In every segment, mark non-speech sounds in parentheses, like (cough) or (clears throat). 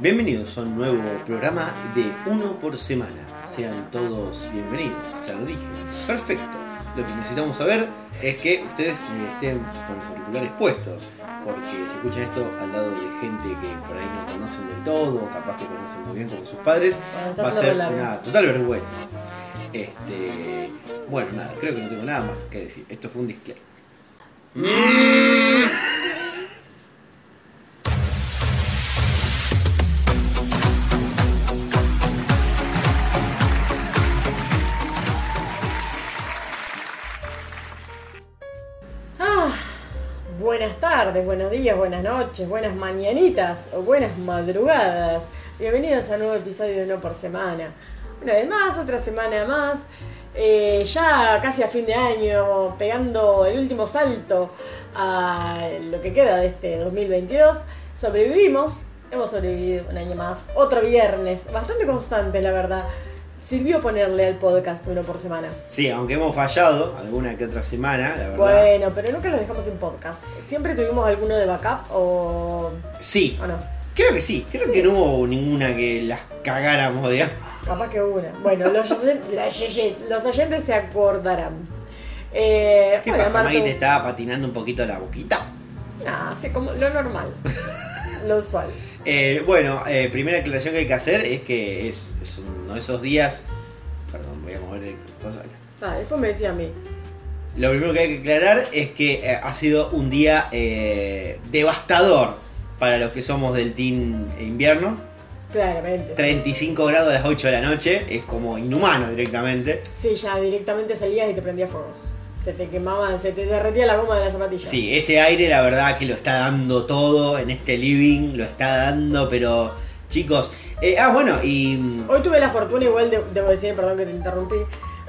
Bienvenidos a un nuevo programa de uno por semana. Sean todos bienvenidos, ya lo dije. Perfecto. Lo que necesitamos saber es que ustedes estén con los auriculares puestos, porque si escuchan esto al lado de gente que por ahí no conocen del todo, o capaz que conocen muy bien como sus padres, Bueno, va a ser una total vergüenza. Este, bueno, nada, creo que no tengo nada más que decir. Esto fue un disclaimer. Ah, buenas noches, buenas mañanitas o buenas madrugadas. Bienvenidos a un nuevo episodio de No por Semana. Una vez más, otra semana más. Eh, ya casi a fin de año, pegando el último salto a lo que queda de este 2022. Sobrevivimos, hemos sobrevivido un año más. Otro viernes, bastante constante, la verdad. Sirvió ponerle al podcast uno por semana. Sí, aunque hemos fallado alguna que otra semana, la verdad. Bueno, pero nunca los dejamos sin podcast. Siempre tuvimos alguno de backup o, Sí, o no. creo que sí. Creo que no hubo ninguna que las cagáramos, digamos. Capaz que una. Bueno, los, los oyentes se acordarán. Eh, ¿Qué pasa, Martu? Maggie? ¿Te estaba patinando un poquito la boquita? Nah, sí, como lo normal. (laughs) lo usual. Eh, bueno, eh, primera aclaración que hay que hacer es que es, es uno de esos días. Perdón, voy a mover de cosa. ahí está. Ah, después me decía a mí. Lo primero que hay que aclarar es que eh, ha sido un día eh, devastador para los que somos del team invierno. Claramente. sí. 35 grados a las 8 de la noche es como inhumano directamente. Sí, ya directamente salías y te prendía fuego. Se te quemaba, se te derretía la goma de la zapatilla. Sí, este aire la verdad que lo está dando todo en este living, lo está dando, pero chicos, eh, ah bueno, y mm, Hoy tuve la fortuna, igual de- debo decir, perdón que te interrumpí,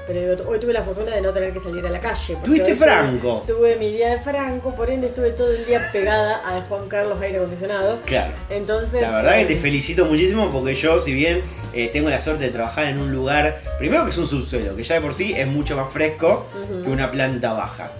pero hoy tuve la fortuna de no tener que salir a la calle. Tuviste franco. Tuve mi día de franco, por ende estuve todo el día pegada a Juan Carlos aire acondicionado. claro. Entonces. La verdad que te eh, felicito muchísimo porque yo, si bien eh, tengo la suerte de trabajar en un lugar, primero que es un subsuelo, que ya de por sí es mucho más fresco que una planta baja.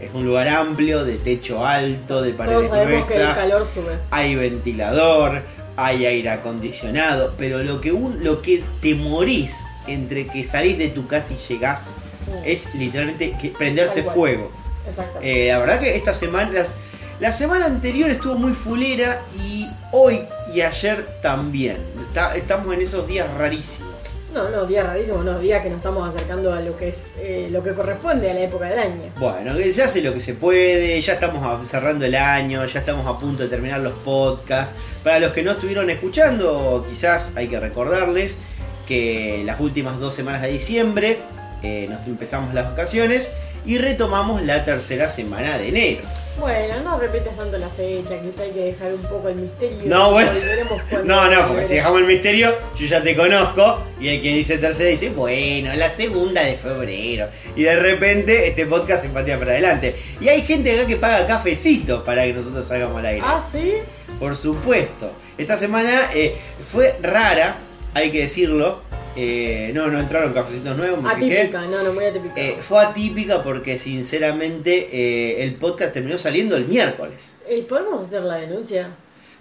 Es un lugar amplio, de techo alto, de Todos paredes sabemos que el gruesas, calor sube. hay ventilador, hay aire acondicionado, pero lo que, un, lo que te morís entre que salís de tu casa y llegás Mm. es literalmente que prenderse fuego. Exactamente. Eh, la verdad que esta semana, las- la semana anterior estuvo muy fulera y hoy y ayer también. Está- estamos en esos días rarísimos. No, no, días rarísimos, no, días que nos estamos acercando a lo que es eh, lo que corresponde a la época del año. Bueno, se hace lo que se puede, ya estamos cerrando el año, ya estamos a punto de terminar los podcasts. Para los que no estuvieron escuchando, quizás hay que recordarles que las últimas dos semanas de diciembre eh, nos empezamos las vacaciones y retomamos la tercera semana de enero. Bueno, no repites tanto la fecha, quizá hay que dejar un poco el misterio. No, bueno. (laughs) No, no, porque si dejamos el misterio, yo ya te conozco. Y el que dice tercera dice, bueno, la segunda de febrero. Y de repente este podcast se patea para adelante. Y hay gente acá que paga cafecito para que nosotros salgamos al aire. Ah, sí. Por supuesto. Esta semana eh, fue rara, hay que decirlo. Eh, no, no entraron cafecitos nuevos, me fijé. Atípica, no, no, muy atípica. Eh, fue atípica porque sinceramente eh, el podcast terminó saliendo el miércoles. Eh, ¿Podemos hacer la denuncia?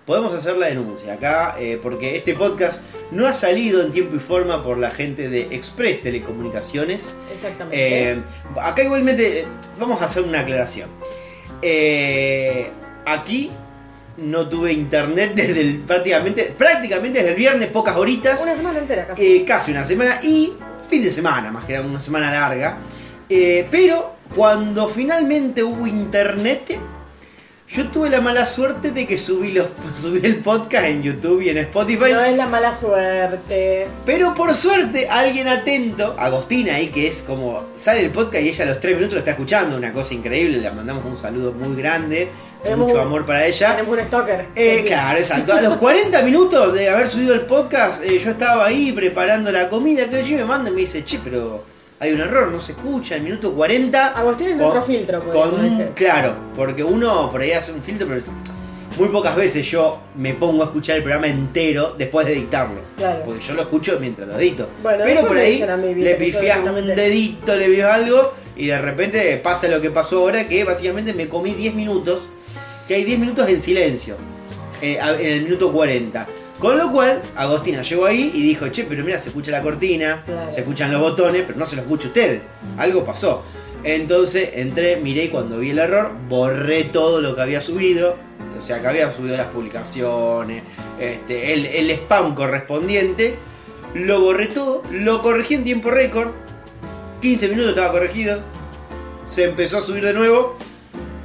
Podemos hacer la denuncia acá porque este podcast no ha salido en tiempo y forma por la gente de Express Telecomunicaciones. Exactamente. Acá igualmente vamos a hacer una aclaración. Aquí no tuve internet desde el, prácticamente, prácticamente desde el viernes, pocas horitas, Una semana entera casi. eh, casi una semana y fin de semana, más que nada, una semana larga. Eh, pero cuando finalmente hubo internet, yo tuve la mala suerte de que subí, los, (laughs) subí el podcast en YouTube y en Spotify. no es la mala suerte. Pero por suerte, alguien atento, Agostina ahí, que es como sale el podcast y ella a los 3 minutos lo está escuchando, una cosa increíble, le mandamos un saludo muy grande, Tenemos mucho un- amor para ella. Tenemos un stalker. Eh, claro, exacto. A los 40 minutos de haber subido el podcast, eh, yo estaba ahí preparando la comida, que yo me manda y me dice, che, pero hay un error, no se escucha, el minuto 40. Agustín es nuestro filtro, con. Claro, porque uno por ahí hace un filtro, pero muy pocas veces yo me pongo a escuchar el programa entero después de editarlo. Claro. Porque yo lo escucho mientras lo edito. Bueno, pero por ahí mí, le pifias un dedito, le pifias algo y de repente pasa lo que pasó ahora, que básicamente me comí 10 minutos, que hay 10 minutos en silencio, eh, en el minuto 40. Con lo cual, Agostina llegó ahí y dijo, che, pero mira, se escucha la cortina, Claro. se escuchan los botones, pero no se lo escucha usted. Algo pasó. Entonces entré, miré y cuando vi el error, borré todo lo que había subido. O sea, que había subido las publicaciones, este, el, el spam correspondiente. Lo borré todo, lo corregí en tiempo récord. 15 minutos estaba corregido. Se empezó a subir de nuevo.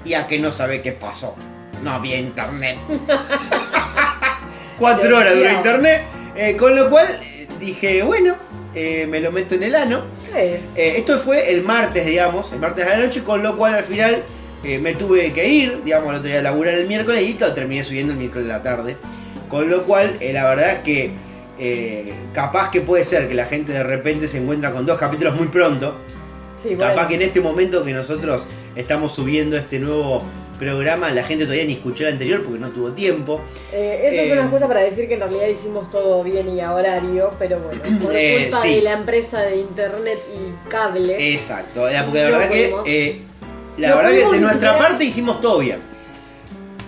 Y a que no sabe qué pasó. No había internet. (laughs) Cuatro horas duró internet. eh, con lo cual eh, dije, bueno, eh, me lo meto en el ano. Eh, esto fue el martes, digamos, el martes de la noche, con lo cual al final me tuve que ir, digamos, el otro día a laburar el miércoles y lo terminé subiendo el miércoles de la tarde. Con lo cual, la verdad es que capaz que puede ser que la gente de repente se encuentra con dos capítulos muy pronto. sí, bueno. Capaz que en este momento que nosotros estamos subiendo este nuevo programa, la gente todavía ni escuchó el anterior porque no tuvo tiempo. Eh, eso es Eh, una excusa para decir que en realidad hicimos todo bien y a horario, pero bueno, (clears throat) por Eh, culpa sí. de la empresa de internet y cable. Exacto, porque la verdad que pudimos. eh, la No verdad que de nuestra siquiera- parte hicimos todo bien.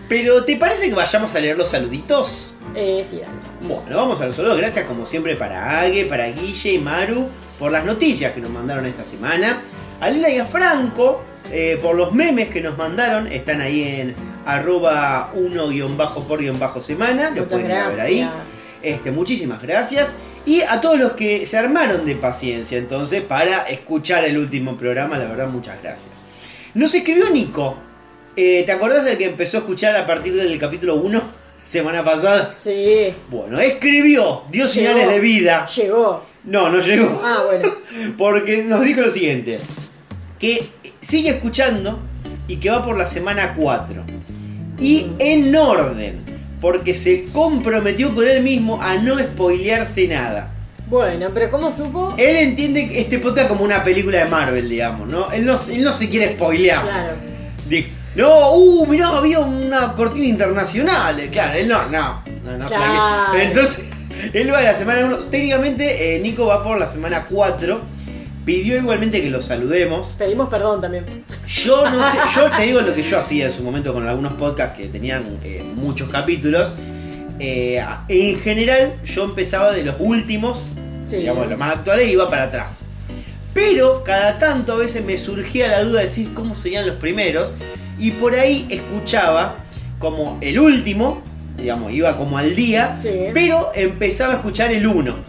Pero ¿te parece que vayamos a leer los saluditos? Eh, sí, dale. Bueno, vamos a los saludos. Gracias como siempre para Ague, para Guille y Maru por las noticias que nos mandaron esta semana. A Lila y a Franco eh, por los memes que nos mandaron. Están ahí en arroba 1-por-semana. Lo pueden a ver ahí. gracias. Este, muchísimas gracias. Y a todos los que se armaron de paciencia entonces para escuchar el último programa, la verdad, muchas gracias. Nos escribió Nico. Eh, ¿Te acordás del que empezó a escuchar a partir del capítulo 1 (laughs) semana pasada? Sí, Bueno, escribió, dio señales de vida. llegó. No, no llegó. Ah, bueno. (laughs) Porque nos dijo lo siguiente. Que sigue escuchando y que va por la semana 4. Y en orden. Porque se comprometió con él mismo a no spoilearse nada. Bueno, pero ¿cómo supo? Él entiende este podcast como una película de Marvel, digamos, ¿no? Él no, él no se quiere spoilear. Claro. Dijo, no, uh, mirá, había una cortina internacional. Eh, Claro, él no, no, Claro. Entonces, (laughs) él va de la semana 1. Técnicamente, eh, Nico va por la semana 4. Pidió igualmente que lo saludemos. Pedimos perdón también. Yo no sé, yo (laughs) te digo lo que yo hacía en su momento con algunos podcasts que tenían eh, muchos capítulos. Eh, en general, yo empezaba de los últimos, Sí. digamos, los más actuales, y iba para atrás. Pero cada tanto a veces me surgía la duda de decir cómo serían los primeros. Y por ahí escuchaba como el último, digamos, iba como al día, Sí. pero empezaba a escuchar el 1.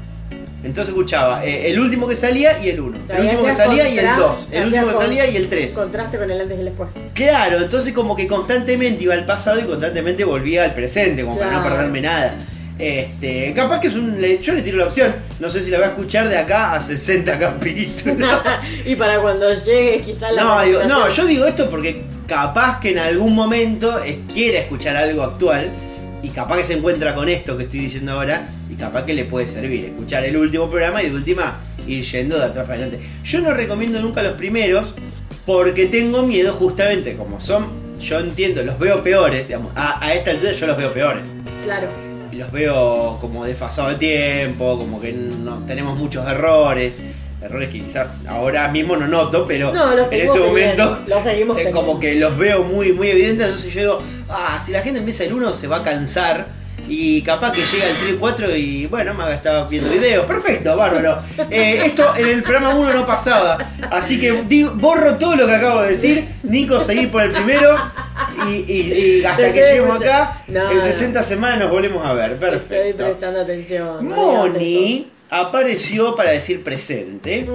Entonces escuchaba eh, el último que salía y el 1. El último que salía y el contrast- 2. El último que salía y el 3. Contraste con el antes y el después. Claro, entonces como que constantemente iba al pasado y constantemente volvía al presente, como para no perderme nada. Este, capaz que es un. Yo le tiro la opción. No sé si la voy a escuchar de acá a 60 capítulos. (laughs) y para cuando llegue quizás la No, digo, no, yo digo esto porque capaz que en algún momento es- quiera escuchar algo actual y capaz que se encuentra con esto que estoy diciendo ahora y capaz que le puede servir escuchar el último programa y de última ir yendo de atrás para adelante. Yo no recomiendo nunca los primeros porque tengo miedo justamente como son, yo entiendo, los veo peores, digamos, a, a esta altura yo los veo peores Claro. los veo como desfasado de tiempo, como que no tenemos muchos errores, errores que quizás ahora mismo no noto, pero No, en ese momento lo seguimos eh, teniendo. como que los veo muy muy evidentes, entonces yo digo, ah, si la gente empieza el 1 se va a cansar y capaz que llega el 3 4 y bueno, me estaba viendo videos, perfecto, bárbaro. (laughs) Eh, esto en el programa 1 no pasaba, así que digo- borro todo lo que acabo de decir, Nico, seguí por el primero y, y- y hasta que lleguemos acá, No, en no. 60 semanas nos volvemos a ver, Estoy perfecto. prestando atención. Moni apareció para decir presente,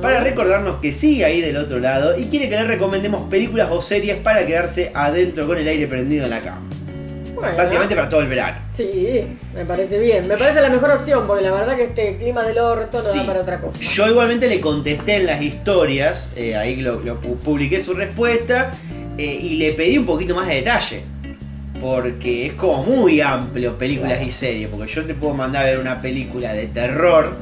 para recordarnos que sigue ahí del otro lado y quiere que le recomendemos películas o series para quedarse adentro con el aire prendido en la cama. Bueno, Básicamente para todo el verano. Sí, me parece bien. Me parece la mejor opción porque la verdad que este clima del orto no Sí. da para otra cosa. Yo igualmente le contesté en las historias, eh, ahí lo, lo pu- publiqué su respuesta eh, y le pedí un poquito más de detalle. Porque es como muy amplio películas y series. Porque yo te puedo mandar a ver una película de terror,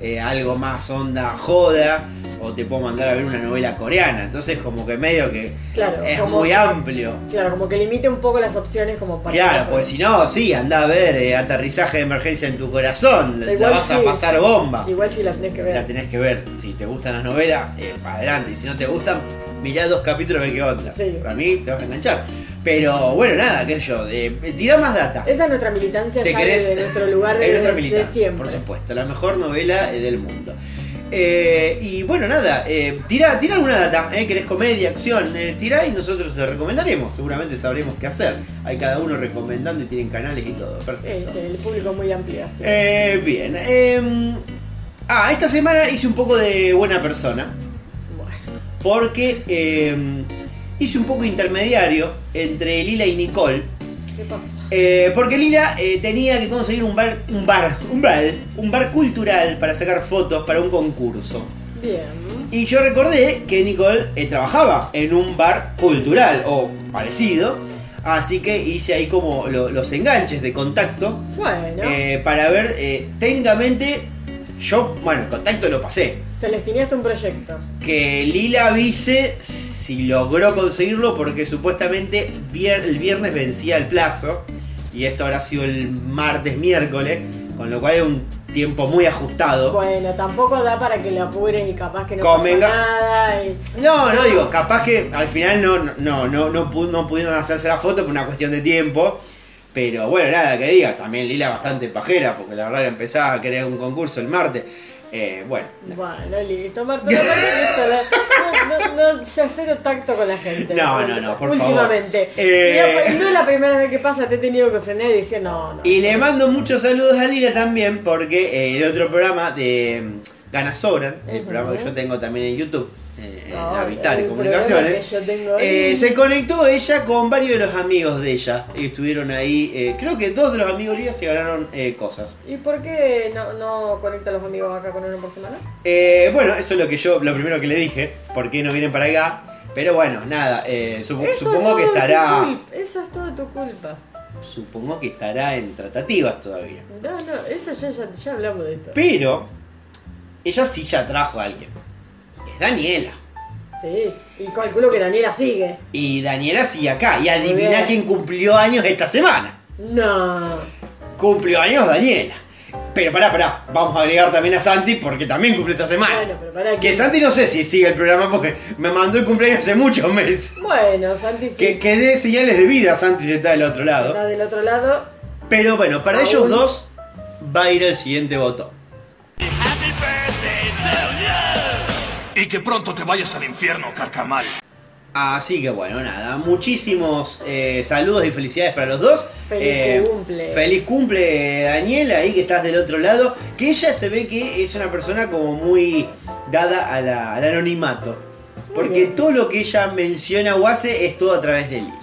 eh, algo más onda joda, o te puedo mandar a ver una novela coreana. Entonces como que medio que Claro, es como- muy amplio. Claro, como que limite un poco las opciones como para... Claro, pues si no, sí, anda a ver eh, aterrizaje de emergencia en tu corazón. La vas a pasar bomba. Igual si la tenés que ver. La tenés que ver. Si te gustan las novelas, eh, para adelante. Y si no te gustan, mirá dos capítulos y ve qué onda. Sí. Para mí te vas a enganchar. Pero bueno, nada, qué sé yo, de, tira más data. Esa es nuestra militancia ¿Te ya querés? de nuestro (laughs) lugar de, de militancia, siempre. Por supuesto, la mejor novela eh, del mundo. Eh, y bueno, nada, eh, tira, tira alguna data, eh, querés comedia, acción, eh, tira y nosotros te recomendaremos, seguramente sabremos qué hacer. Hay cada uno recomendando y tienen canales y todo, perfecto. Es el público muy amplio. Eh, bien, eh, ah, esta semana hice un poco de buena persona, Bueno, porque eh, hice un poco intermediario entre Lila y Nicole. ¿qué pasa? Eh, porque Lila eh, tenía que conseguir un bar, un bar, un bar, un bar cultural para sacar fotos para un concurso. Bien. Y yo recordé que Nicole eh, trabajaba en un bar cultural o parecido, así que hice ahí como lo- los enganches de contacto Bueno, eh, para ver eh, técnicamente. Yo, bueno, el contacto lo pasé. Celestineaste un proyecto. Que Lila avise si logró conseguirlo porque supuestamente vier- el viernes vencía el plazo y esto habrá sido el martes, miércoles, con lo cual es un tiempo muy ajustado. Bueno, tampoco da para que lo apures y capaz que no Convenga. pasa nada. Y... No, no digo, capaz que al final no, no, no, no, no pudieron hacerse la foto por una cuestión de tiempo. Pero bueno, nada que diga, también Lila bastante pajera, porque la verdad que empezaba a querer un concurso el martes. Eh, bueno, Bueno, listo, Marta, no, no, no, cero tacto con la gente. No, no, no, por favor. Últimamente. Eh. Y no, es la primera vez que pasa, te he tenido que frenar y decir no, no. Y le mando muchos saludos a Lila también porque eh, el otro programa de mm, Ganas Sobran, el programa que yo tengo también en YouTube, eh, en No, Habitar y Comunicaciones, eh, se conectó ella con varios de los amigos de ella y estuvieron ahí. eh, creo que dos de los amigos de Lila se ganaron cosas. ¿Y por qué no, no conecta a los amigos acá con uno por semana? Bueno, eso es lo que yo, lo primero que le dije, ¿por qué no vienen para acá? Pero bueno, nada, Eso supongo que estará. Eso es todo tu culpa. supongo que estará en tratativas todavía. No, no, eso ya, ya, ya hablamos de esto. Pero ella sí ya trajo a alguien. Es Daniela. Sí, y calculo que Daniela sigue. Y Daniela sigue acá. Y adivina quién cumplió años esta semana. No. Cumplió años Daniela. Pero pará, pará. Vamos a agregar también a Santi porque también cumple esta semana. Bueno, pero pará Que que. Santi no sé si sigue el programa porque me mandó el cumpleaños hace muchos meses. Bueno, Santi sí. Que, que dé señales de vida Santi si está del otro lado. Está del otro lado. Pero bueno, para Aún. ellos dos va a ir el siguiente botón. Y que pronto te vayas al infierno, carcamal. Así que bueno, nada, muchísimos eh, saludos y felicidades para los dos. Feliz Eh, cumple. Feliz cumple, Daniela, ahí que estás del otro lado. Que ella se ve que es una persona como muy dada a la- al anonimato. Porque todo lo que ella menciona o hace es todo a través de Lila.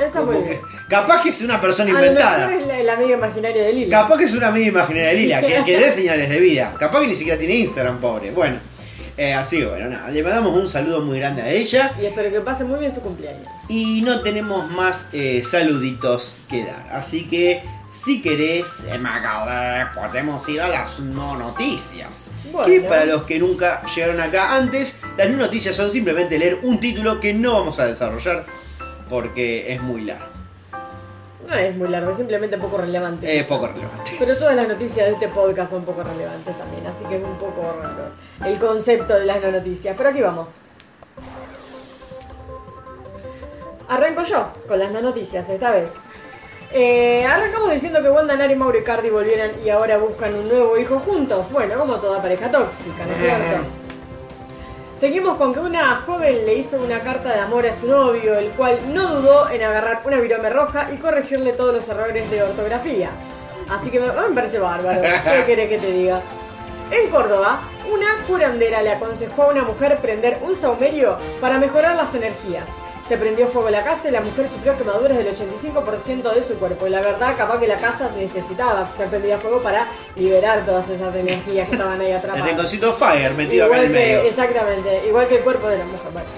Está muy Como bien. que- capaz que es una persona A lo inventada. mejor es la, amiga imaginaria de Lili. Capaz que es una amiga imaginaria de Lila, que, que (laughs) dé señales de vida. Capaz que ni siquiera tiene Instagram, pobre. Bueno, eh, así que bueno, nada, le mandamos un saludo muy grande a ella. Y espero que pase muy bien su cumpleaños. Y no tenemos más eh, saluditos que dar. Así que si querés, eh, Macabre, podemos ir a las no noticias. Bueno. Que para los que nunca llegaron acá antes, las no noticias son simplemente leer un título que no vamos a desarrollar porque es muy largo. No es muy largo, es simplemente poco relevante. Es poco relevante. Pero todas las noticias de este podcast son poco relevantes también, así que es un poco raro el concepto de las no noticias. Pero aquí vamos. Arranco yo con las no noticias esta vez. Eh, arrancamos diciendo que Wanda Nari, Mauro y Cardi volvieron y ahora buscan un nuevo hijo juntos. Bueno, como toda pareja tóxica, ¿no es cierto? Seguimos con que una joven le hizo una carta de amor a su novio, el cual no dudó en agarrar una virome roja y corregirle todos los errores de ortografía. Así que me, me parece bárbaro. ¿Qué querés que te diga? En Córdoba, una curandera le aconsejó a una mujer prender un saumerio para mejorar las energías. Se prendió fuego la casa y la mujer sufrió quemaduras del 85% de su cuerpo. Y la verdad, capaz que la casa necesitaba ser prendida fuego para liberar todas esas energías que estaban ahí El atrapadas. rinconcito Fire metido acá en el que, medio. exactamente, igual que el cuerpo de la mujer. Bueno.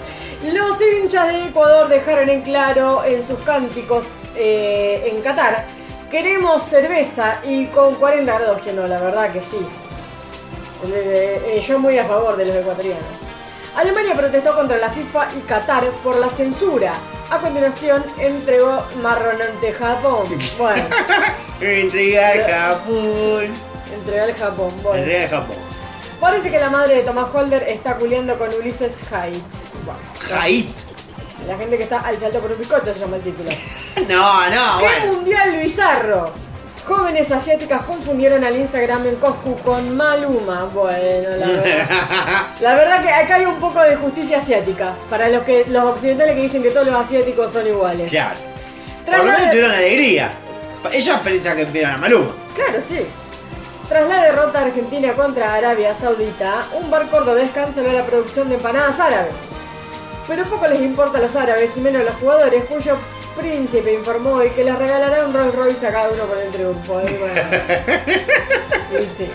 Los hinchas de Ecuador dejaron en claro en sus cánticos eh, en Qatar, queremos cerveza y con 40 grados, que no, la verdad que sí. Eh, eh, yo muy a favor de los ecuatorianos. Alemania protestó contra la FIFA y Qatar por la censura. A continuación entregó marrón ante Japón. Bueno, (laughs) Entrega al Japón. entregó al Japón. Bueno. Entrega al Japón. Parece que la madre de Thomas Holder está culiando con Ulises Haidt. Bueno, Haidt. La gente que está al salto por un bizcocho se llama el título. (laughs) No, no, ¿Qué bueno. mundial bizarro? Jóvenes asiáticas confundieron al Instagram en Coscu con Maluma. Bueno, la verdad. (laughs) La verdad que acá hay un poco de justicia asiática. Para los que los occidentales que dicen que todos los asiáticos son iguales. Claro. Por lo menos de- tuvieron alegría. Ellos piensan que vieron a Maluma. Claro, sí. Tras la derrota argentina contra Arabia Saudita, un bar cordobés canceló la producción de empanadas árabes. Pero poco les importa a los árabes y menos a los jugadores, cuyo príncipe informó hoy que les regalará un Rolls Royce a cada uno por el triunfo. Y bueno. (laughs) Y sí.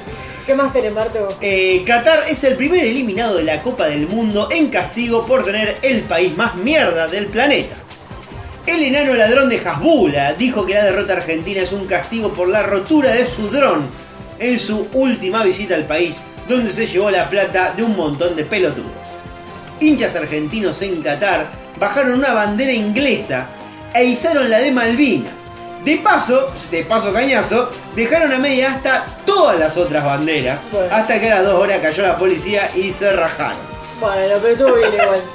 ¿Qué más tenés, Marto? Eh, Qatar es el primer eliminado de la Copa del Mundo en castigo por tener el país más mierda del planeta. El enano ladrón de Hasbula dijo que la derrota argentina es un castigo por la rotura de su dron en su última visita al país, donde se llevó la plata de un montón de pelotudos. Hinchas argentinos en Qatar bajaron una bandera inglesa e izaron la de Malvinas. De paso, de paso cañazo, dejaron a media hasta todas las otras banderas, Bueno. hasta que a las dos horas cayó la policía y se rajaron. Bueno, pero estuvo bien igual. (laughs)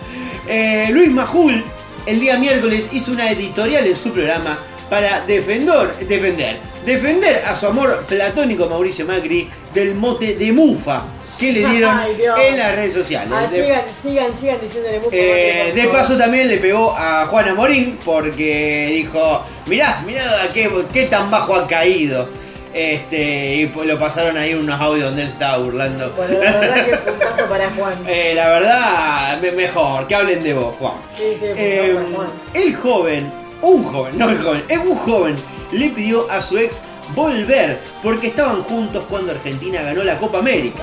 Eh, Luis Majul el día miércoles hizo una editorial en su programa para defender, defender, defender a su amor platónico Mauricio Macri del mote de mufa que le dieron Ay, en las redes sociales. Ah, De- sigan, sigan, sigan diciéndole mucho. eh, de paso también le pegó a Juana Morín porque dijo, mirá, mirá qué, qué tan bajo ha caído. Este, y pues lo pasaron ahí unos audios donde él estaba burlando. Bueno, la verdad que puntazo para Juan. (laughs) Eh, la verdad, me- mejor, que hablen de vos, Juan. Sí, sí, Eh, para Juan. el joven, un joven, no el joven, es un joven, le pidió a su ex volver porque estaban juntos cuando Argentina ganó la Copa América.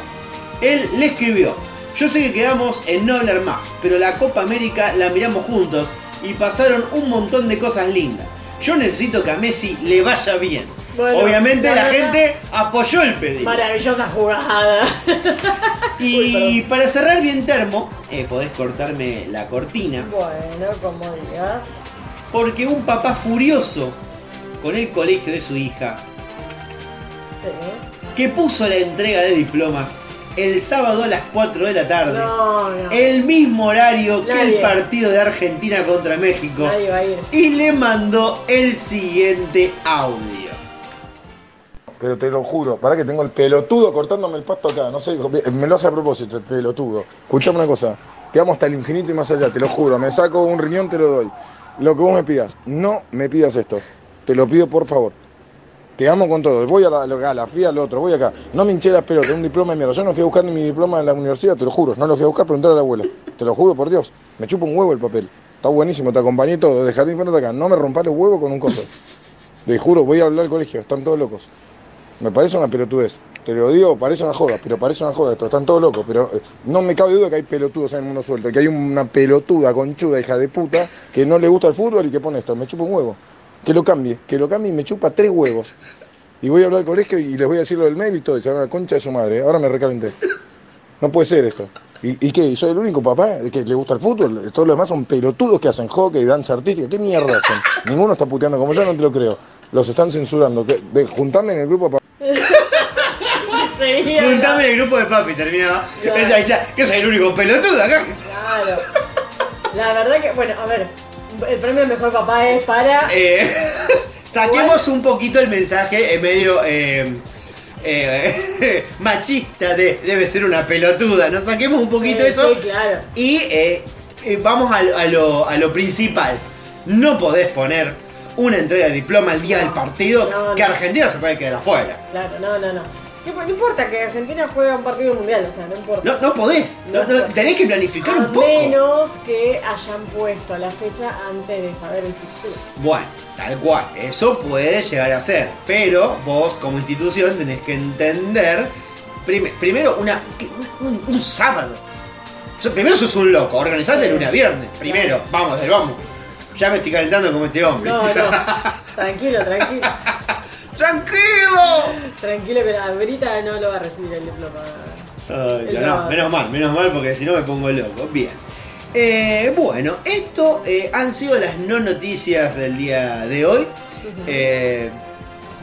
Él le escribió, yo sé que quedamos en no hablar más, pero la Copa América la miramos juntos y pasaron un montón de cosas lindas. Yo necesito que a Messi le vaya bien. Bueno, Obviamente la gente apoyó el pedido. Maravillosa jugada. (laughs) Y para cerrar bien termo, eh, podés cortarme la cortina. bueno, como digas. Porque un papá furioso con el colegio de su hija, Sí. que puso la entrega de diplomas el sábado a las 4 de la tarde, No, no. el mismo horario que el partido de Argentina contra México, Nadie va a ir. y le mandó el siguiente audio. Pero te lo juro, para que tengo el pelotudo cortándome el pasto acá. No sé, me lo hace a propósito, el pelotudo. Escuchame una cosa, te amo hasta el infinito y más allá, te lo juro. Me saco un riñón, te lo doy. Lo que vos me pidas, no me pidas esto. Te lo pido por favor. Te amo con todo. Voy a la, a la al otro, voy acá. No me hinché las pelotas, un diploma de mierda. Yo no fui a buscar ni mi diploma en la universidad, te lo juro. No lo fui a buscar, preguntar a la abuela. Te lo juro por Dios. Me chupa un huevo el papel. Está buenísimo, te acompañé todo. De jardín de acá. No me rompas los huevos con un coso. Te juro, voy a hablar al colegio. Están todos locos. Me parece una pelotudez. Te lo digo, parece una joda, pero parece una joda esto. Están todos locos, pero eh, no me cabe duda que hay pelotudos en el mundo suelto. Que hay una pelotuda conchuda, hija de puta, que no le gusta el fútbol y que pone esto. Me chupa un huevo. Que lo cambie, que lo cambie y me chupa tres huevos. Y voy a hablar al colegio y les voy a decir lo del mail y todo. Y se van a la concha de su madre. Ahora me recalenté. No puede ser esto. ¿Y, y qué? ¿Soy el único papá que le gusta el fútbol? Todos los demás son pelotudos que hacen hockey, danza artística. ¿Qué mierda hacen? Ninguno está puteando como yo, no te lo creo. Los están censurando. ¿Qué? De juntarme en el grupo pa- Sí, Juntame en el grupo de papi, terminaba. Claro. Esa, esa, que soy el único pelotudo acá. Claro. La verdad que, bueno, a ver, el premio al mejor papá es para. Eh, (laughs) saquemos un poquito el mensaje en medio eh, eh, (laughs) machista de debe ser una pelotuda. Nos saquemos un poquito Sí, eso sí, claro. y eh, vamos a, lo- a lo, a lo principal. No podés poner una entrega de diploma el día del partido No, que no. Argentina se puede quedar afuera. Claro, no, no, no. No no importa que Argentina juegue un partido mundial, o sea, no importa. No, no podés. No- No. no, tenés que planificar a un poco. menos que hayan puesto la fecha antes de saber el fixture. Bueno, tal cual, eso puede llegar a ser, pero vos como institución tenés que entender, prim- primero, una, un, un sábado. Primero sos un loco, organizate de lunes a viernes, primero, vamos, vamos. Ya me estoy calentando como este hombre. No, no. (laughs) Tranquilo, tranquilo. ¡Tranquilo! Tranquilo que la Brita no lo va a recibir el diploma. Ay, no, menos mal, menos mal porque si no me pongo loco. Bien. Eh, bueno, esto eh, han sido las no noticias del día de hoy. Eh,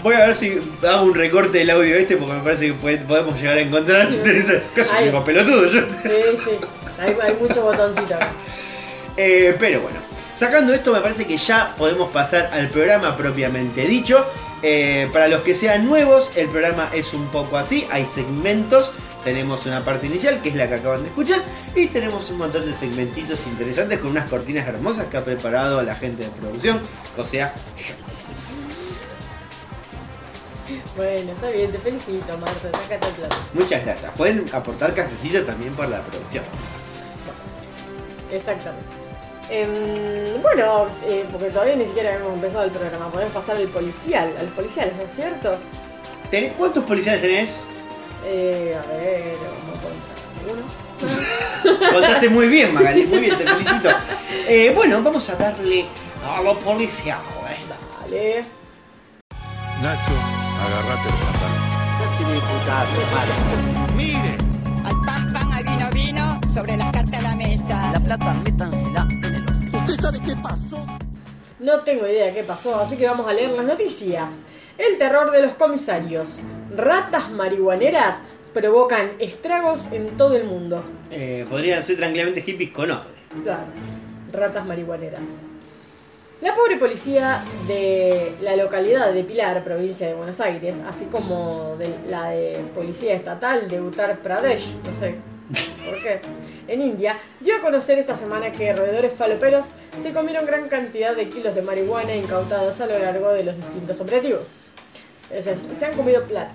voy a ver si hago un recorte del audio este porque me parece que puede- podemos llegar a encontrar. Entonces, ¿qué soy Ay. único pelotudo yo? Sí, sí. Hay, hay mucho botoncito. Eh, pero bueno, Sacando esto, me parece que ya podemos pasar al programa propiamente dicho. Eh, para los que sean nuevos, el programa es un poco así. Hay segmentos. Tenemos una parte inicial, que es la que acaban de escuchar. Y tenemos un montón de segmentitos interesantes con unas cortinas hermosas que ha preparado la gente de producción. O sea, yo. Bueno, está bien, te felicito, Marta, sácate el plato. Muchas gracias. Pueden aportar cafecito también por la producción. Exactamente. Em, bueno, eh, porque todavía ni siquiera hemos empezado el programa, podemos pasar al policial, al policial, ¿no es cierto? ¿Tenés- ¿Cuántos policiales tenés? Eh, a ver, vamos a contar. Uno. (laughs) Contaste muy bien, Magali, muy bien, te felicito. Eh, bueno, vamos a darle a lo policial. eh. Dale. Nacho, agarrate el pantalón. Mire, Al pan pan, al vino vino, sobre las cartas a la mesa. La plata, orto. ¿Usted sabe qué pasó? No tengo idea qué pasó, así que vamos a leer las noticias. El terror de los comisarios. Ratas marihuaneras provocan estragos en todo el mundo. Eh, podrían ser tranquilamente hippies con ode. Claro, ratas marihuaneras. La pobre policía de la localidad de Pilar, provincia de Buenos Aires, así como de la de Policía Estatal de Uttar Pradesh, no sé por qué, en India, dio a conocer esta semana que roedores faloperos se comieron gran cantidad de kilos de marihuana incautados a lo largo de los distintos operativos. Es decir, se han comido plata.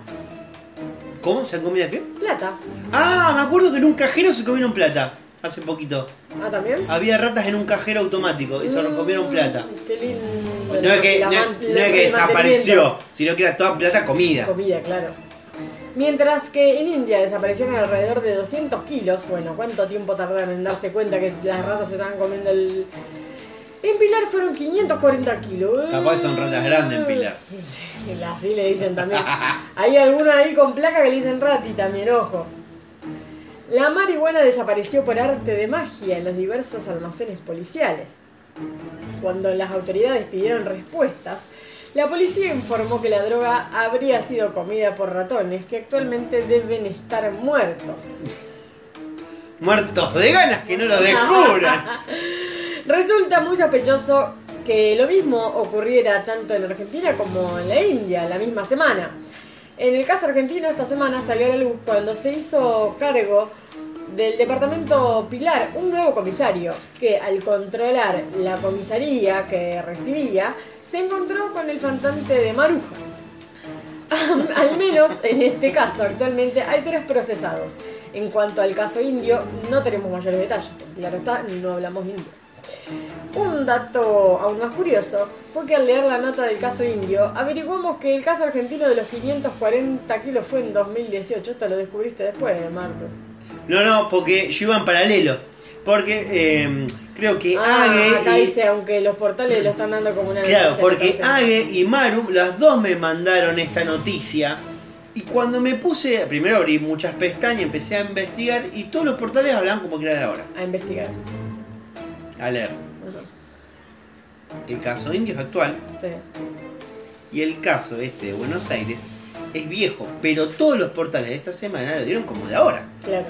¿Cómo? ¿Se han comido qué? Plata. Ah, me acuerdo que en un cajero se comieron plata. Hace poquito. Ah, también. Había ratas en un cajero automático y se comieron plata. Mm, Qué lindo. No es que, no, no es que desapareció, sino que era toda plata comida. Comida, claro. Mientras que en India desaparecieron alrededor de 200 kilos. Bueno, ¿cuánto tiempo tardaron en darse cuenta que las ratas se estaban comiendo el... En Pilar fueron 540 kilos. Capaz son ratas grandes en Pilar. Sí, así le dicen también. Hay alguna ahí con placa que le dicen rati también, ojo. La marihuana desapareció por arte de magia en los diversos almacenes policiales. Cuando las autoridades pidieron respuestas, la policía informó que la droga habría sido comida por ratones que actualmente deben estar muertos. Muertos de ganas que no lo descubran. (laughs) Resulta muy sospechoso que lo mismo ocurriera tanto en Argentina como en la India la misma semana. En el caso argentino esta semana salió a la luz cuando se hizo cargo del departamento Pilar un nuevo comisario que al controlar la comisaría que recibía se encontró con el faltante de Maruja. (laughs) Al menos en este caso, actualmente hay tres procesados. En cuanto al caso indio, no tenemos mayores detalles, claro está, no hablamos indio. Un dato aún más curioso fue que al leer la nota del caso indio, averiguamos que el caso argentino de los 540 kilos fue en 2018. Esto lo descubriste después, Marto. No, no, porque yo iba en paralelo. Porque eh, creo que Ah, Age acá y- dice, aunque los portales lo están dando como una Claro, porque Age y Maru, las dos me mandaron esta noticia. Y cuando me puse, primero abrí muchas pestañas, empecé a investigar y todos los portales hablaban como que era de ahora. A investigar. A leer. Ajá, El caso indio es actual Sí. y el caso este de Buenos Aires es viejo, pero todos los portales de esta semana lo dieron como de ahora. Claro.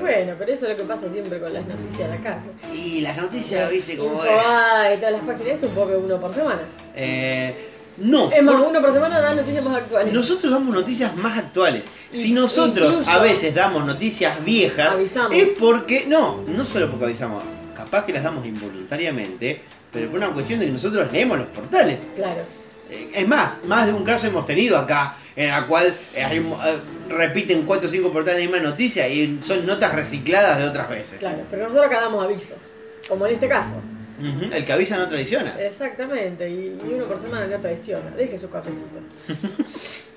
Bueno, pero eso es lo que pasa siempre con las noticias de acá. Y las noticias, viste, como... Infobae y todas las páginas, es un poco uno por semana. Eh, no. Es más, por- uno por semana da noticias más actuales. Nosotros damos noticias más actuales. Si nosotros incluso- a veces damos noticias viejas, Avisamos. es porque, no, no solo porque avisamos, capaz que las damos involuntariamente, pero por una cuestión de que nosotros leemos los portales. Claro. Es más, más de un caso hemos tenido acá, en la cual eh, hay eh, repiten 4 o 5 portales la misma noticia y son notas recicladas de otras veces. Claro, pero nosotros acá damos aviso. Como en este caso. El que avisa no traiciona. Exactamente, y, y uno por semana no traiciona. Deje su cafecito. (laughs)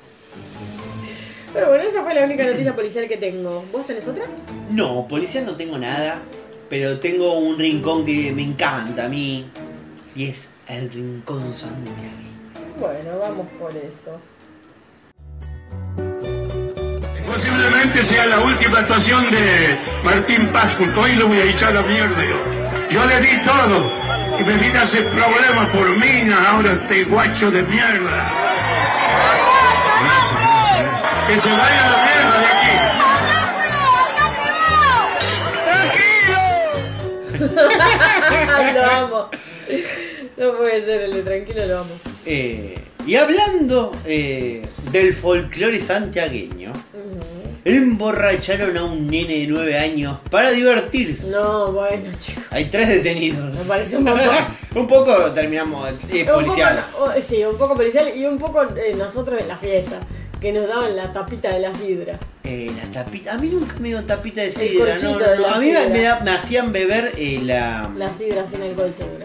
Pero bueno, esa fue la única noticia policial que tengo. ¿Vos tenés otra? No, policial no tengo nada, pero tengo un rincón que me encanta a mí y es el Rincón Santiago. Bueno, vamos por eso. Posiblemente sea la última actuación de Martín Pascu. Hoy lo voy a echar a la mierda yo. Yo le di todo y me vine a hacer problemas por mina ahora este guacho de mierda. Que se vaya a la mierda de aquí. ¡Tranquilo! (laughs) lo amo. No puede ser, el de tranquilo lo amo. Eh, y hablando eh, del folclore santiagueño, emborracharon a un nene de 9 años para divertirse. No, bueno, chicos. Hay tres detenidos. Me parece un montón. (laughs) un poco terminamos eh, Un policial. poco, oh, sí, un poco policial y un poco eh, nosotros en la fiesta. Que nos daban la tapita de la sidra. Eh, la tapita. A mí nunca me dieron tapita de sidra. No, no, de A mí me, sidra. me da- me hacían beber eh, la. La sidra sin alcohol seguro.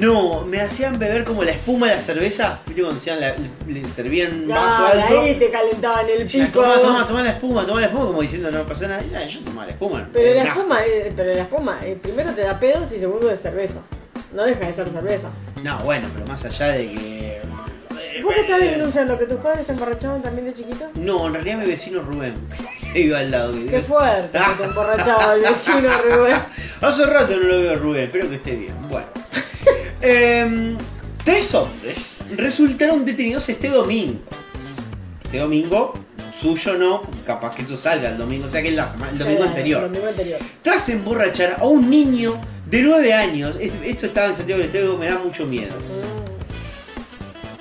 No, me hacían beber como la espuma de la cerveza. ¿Viste cuando hacían la- le servían vaso alto? ahí te calentaban el Ya, pico. Toma, toma, toma la espuma, toma la espuma, como diciendo no pasa nada. Y yo tomaba la espuma. Pero Era la espuma, eh, pero la espuma, eh, primero te da pedos y segundo es cerveza. No deja de ser cerveza. No, bueno, pero más allá de que. eh, ¿Vos qué estás eh, denunciando? ¿Que tus padres te emborrachaban también de chiquito? No, en realidad mi vecino Rubén, (laughs) que iba al lado. que- Qué fuerte que te (laughs) emborrachaba el vecino Rubén. Hace rato no lo veo a Rubén, espero que esté bien. Bueno. Em, tres hombres resultaron detenidos este domingo. Este domingo, suyo no, capaz que esto salga el domingo, o sea que la semana- el domingo Eh, anterior. El domingo anterior. Tras emborrachar a un niño de 9 años, esto, estaba en Santiago del Estero, me da mucho miedo.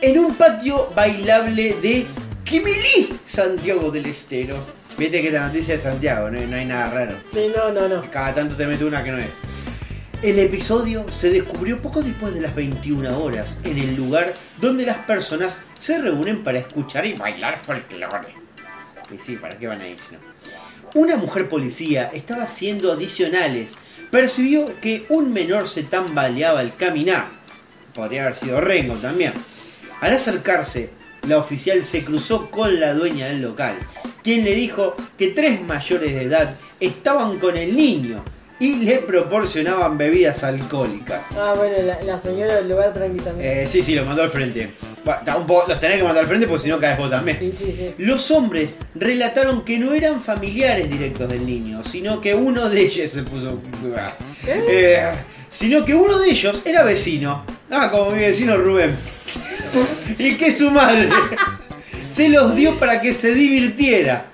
En un patio bailable de Quimilí, Santiago del Estero. Viste que esta noticia es de Santiago, no, hay- no hay nada raro. Sí, no, no, no. Cada tanto te mete una que no es. El episodio se descubrió poco después de las 21 horas en el lugar donde las personas se reúnen para escuchar y bailar folclore. Y sí, ¿para qué van a ir no? Una mujer policía estaba haciendo adicionales. Percibió que un menor se tambaleaba al caminar. Podría haber sido Rengo también. Al acercarse, la oficial se cruzó con la dueña del local, quien le dijo que tres mayores de edad estaban con el niño y le proporcionaban bebidas alcohólicas. Ah, bueno, la, la señora del lugar tranqui también. Eh, sí, sí, los mandó al frente. Bueno, los tenés que mandar al frente porque si no caes vos también. Sí, sí, sí. Los hombres relataron que no eran familiares directos del niño, sino que uno de ellos se puso. Eh, sino que uno de ellos era vecino. Ah, como mi vecino Rubén. (laughs) y que su madre (laughs) se los dio para que se divirtiera.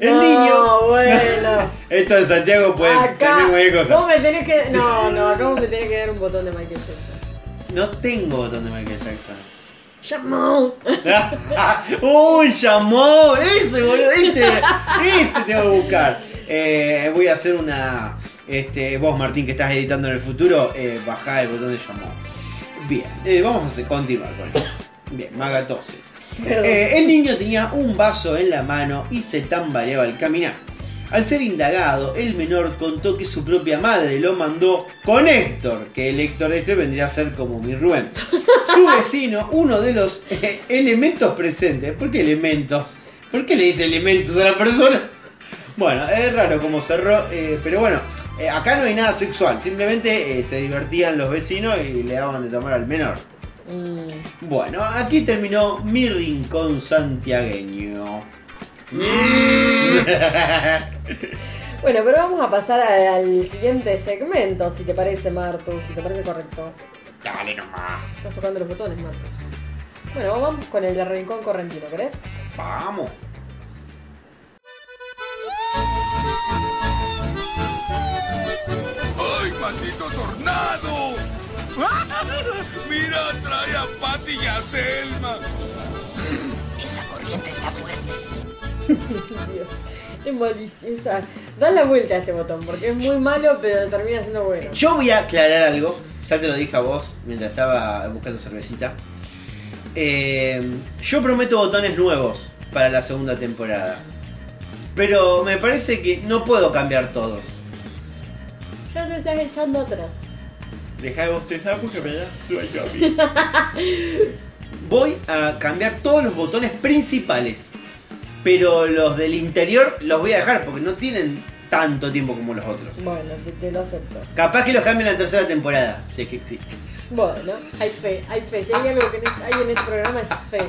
El niño. Bueno. (laughs) Esto en Santiago puede Acá, mismo de cosas. Vos me tenés que. No, no, acá vos me tenés que dar un botón de Michael Jackson. No tengo botón de Michael Jackson. Llamó. (laughs) ¡Uy, llamó! Ese, boludo, ese. Ese tengo que buscar. Eh, voy a hacer una. Este, vos, Martín, que estás editando en el futuro, eh, bajá el botón de llamó. Bien, eh, vamos a continuar con esto. Bien, Maga 12. Eh, el niño tenía un vaso en la mano y se tambaleaba al caminar. Al ser indagado, el menor contó que su propia madre lo mandó con Héctor, que el Héctor este vendría a ser como mi Rubén. Su vecino, uno de los eh, elementos presentes. ¿Por qué elementos? ¿Por qué le dice elementos a la persona? Bueno, es raro como cerró, eh, pero bueno, acá no hay nada sexual, simplemente se divertían los vecinos y le daban de tomar al menor. Mm. Bueno, aquí terminó mi rincón santiagueño. Bueno, pero vamos a pasar al siguiente segmento, si te parece, Martu, si te parece correcto. Dale nomás. Estás tocando los botones, Martu. Bueno, vamos con el de Rincón Correntino, ¿querés? Vamos. ¡Ay, maldito tornado! (laughs) Mira, trae a Patty y a Selma. Esa corriente está fuerte. Dios, (laughs) es malísimo. O sea, da la vuelta a este botón, porque es muy malo, pero termina siendo bueno. Yo voy a aclarar algo. Ya te lo dije a vos mientras estaba buscando cervecita. Eh, yo prometo botones nuevos para la segunda temporada. Pero me parece que no puedo cambiar todos. Ya te estás echando atrás. Deja de bostezar porque me da sueño a mí. (laughs) Voy a cambiar todos los botones principales. Pero los del interior los voy a dejar porque no tienen tanto tiempo como los otros. Bueno, te, te lo acepto. Capaz que los cambien en la tercera temporada, si es que existe. Bueno, hay fe, hay fe. Si hay algo que hay en este programa es fe.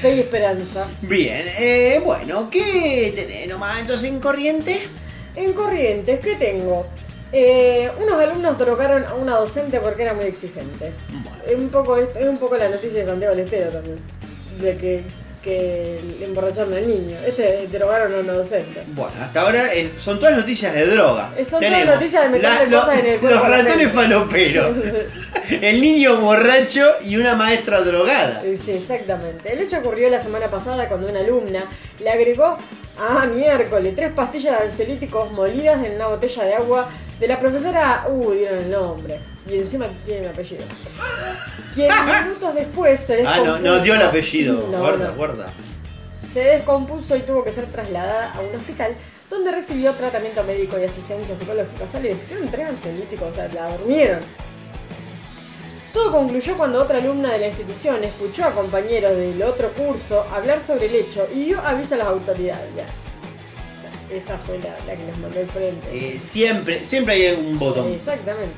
Fe y esperanza. Bien, eh, bueno, ¿qué tenés nomás entonces en corriente? En Corrientes, ¿qué tengo? Eh, unos alumnos drogaron a una docente porque era muy exigente. Bueno, Es un poco, es un poco la noticia de Santiago del Estero también. De que que le emborracharon al niño. Este drogaron a un adolescente. Bueno, hasta ahora eh, son todas noticias de droga. Eh, son todas noticias de meterle lo- cosas en el cuerpo Los la ratones faloperos. (laughs) El niño borracho y una maestra drogada. Eh, Sí, exactamente. El hecho ocurrió la semana pasada cuando una alumna le agregó a miércoles tres pastillas de ansiolíticos molidas en una botella de agua de la profesora. Uh, dieron el nombre. Y encima tiene el apellido. Quien (laughs) minutos después se Ah, descompuso. no, no dio el apellido. No, guarda, no. guarda. Se descompuso y tuvo que ser trasladada a un hospital donde recibió tratamiento médico y asistencia psicológica. O sea, le pusieron tres ansiolíticos, o sea, la durmieron. Todo concluyó cuando otra alumna de la institución escuchó a compañeros del otro curso hablar sobre el hecho y dio aviso a las autoridades. Esta fue la, la que les mandó el frente. Eh, siempre, siempre hay un botón. Exactamente.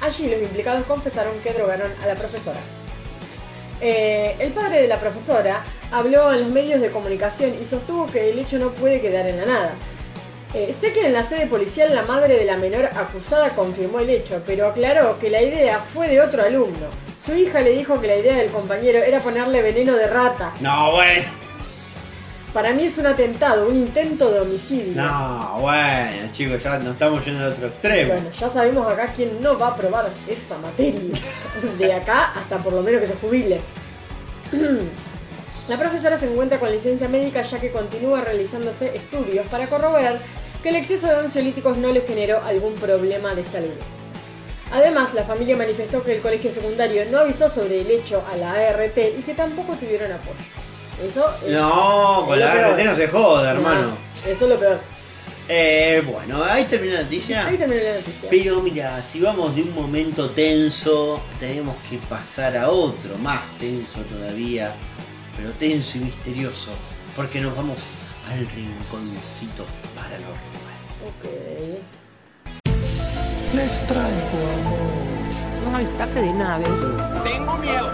Allí los implicados confesaron que drogaron a la profesora. Eh, el padre de la profesora habló en los medios de comunicación y sostuvo que el hecho no puede quedar en la nada. Eh, sé que en la sede policial la madre de la menor acusada confirmó el hecho, pero aclaró que la idea fue de otro alumno. Su hija le dijo que la idea del compañero era ponerle veneno de rata. No, bueno. Para mí es un atentado, un intento de homicidio. No, bueno, chicos, ya nos estamos yendo al otro extremo. Bueno, ya sabemos acá quién no va a aprobar esa materia. (laughs) De acá hasta por lo menos que se jubile. (clears throat) La profesora se encuentra con licencia médica ya que continúa realizándose estudios para corroborar que el exceso de ansiolíticos no le generó algún problema de salud. Además, la familia manifestó que el colegio secundario no avisó sobre el hecho a la ART y que tampoco tuvieron apoyo. Eso es, No, con la. RT no se joda, No, hermano. eso es lo peor. Eh, bueno, ahí termina la noticia. Ahí terminó la noticia. Pero mira, si vamos de un momento tenso, tenemos que pasar a otro, más tenso todavía, pero tenso y misterioso, porque nos vamos al rinconcito paranormal. Ok. Les traigo amor. Un avistaje de naves Tengo miedo,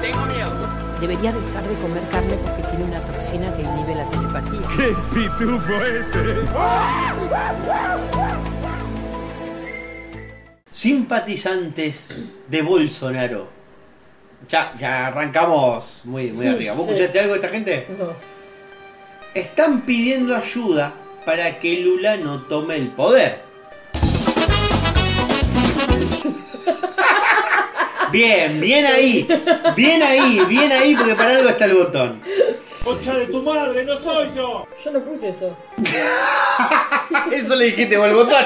tengo miedo. Debería dejar de comer carne porque tiene una toxina que inhibe la telepatía. ¡Qué pitufo este! Simpatizantes de Bolsonaro. Ya, ya arrancamos muy, muy Sí, arriba. ¿Vos sí. escuchaste algo de esta gente? No. Están pidiendo ayuda para que Lula no tome el poder. Bien, bien ahí, bien ahí, bien ahí, porque para algo está el botón. ¡Concha de tu madre, no soy yo! Yo no puse eso. (laughs) Eso le dijiste vos el botón.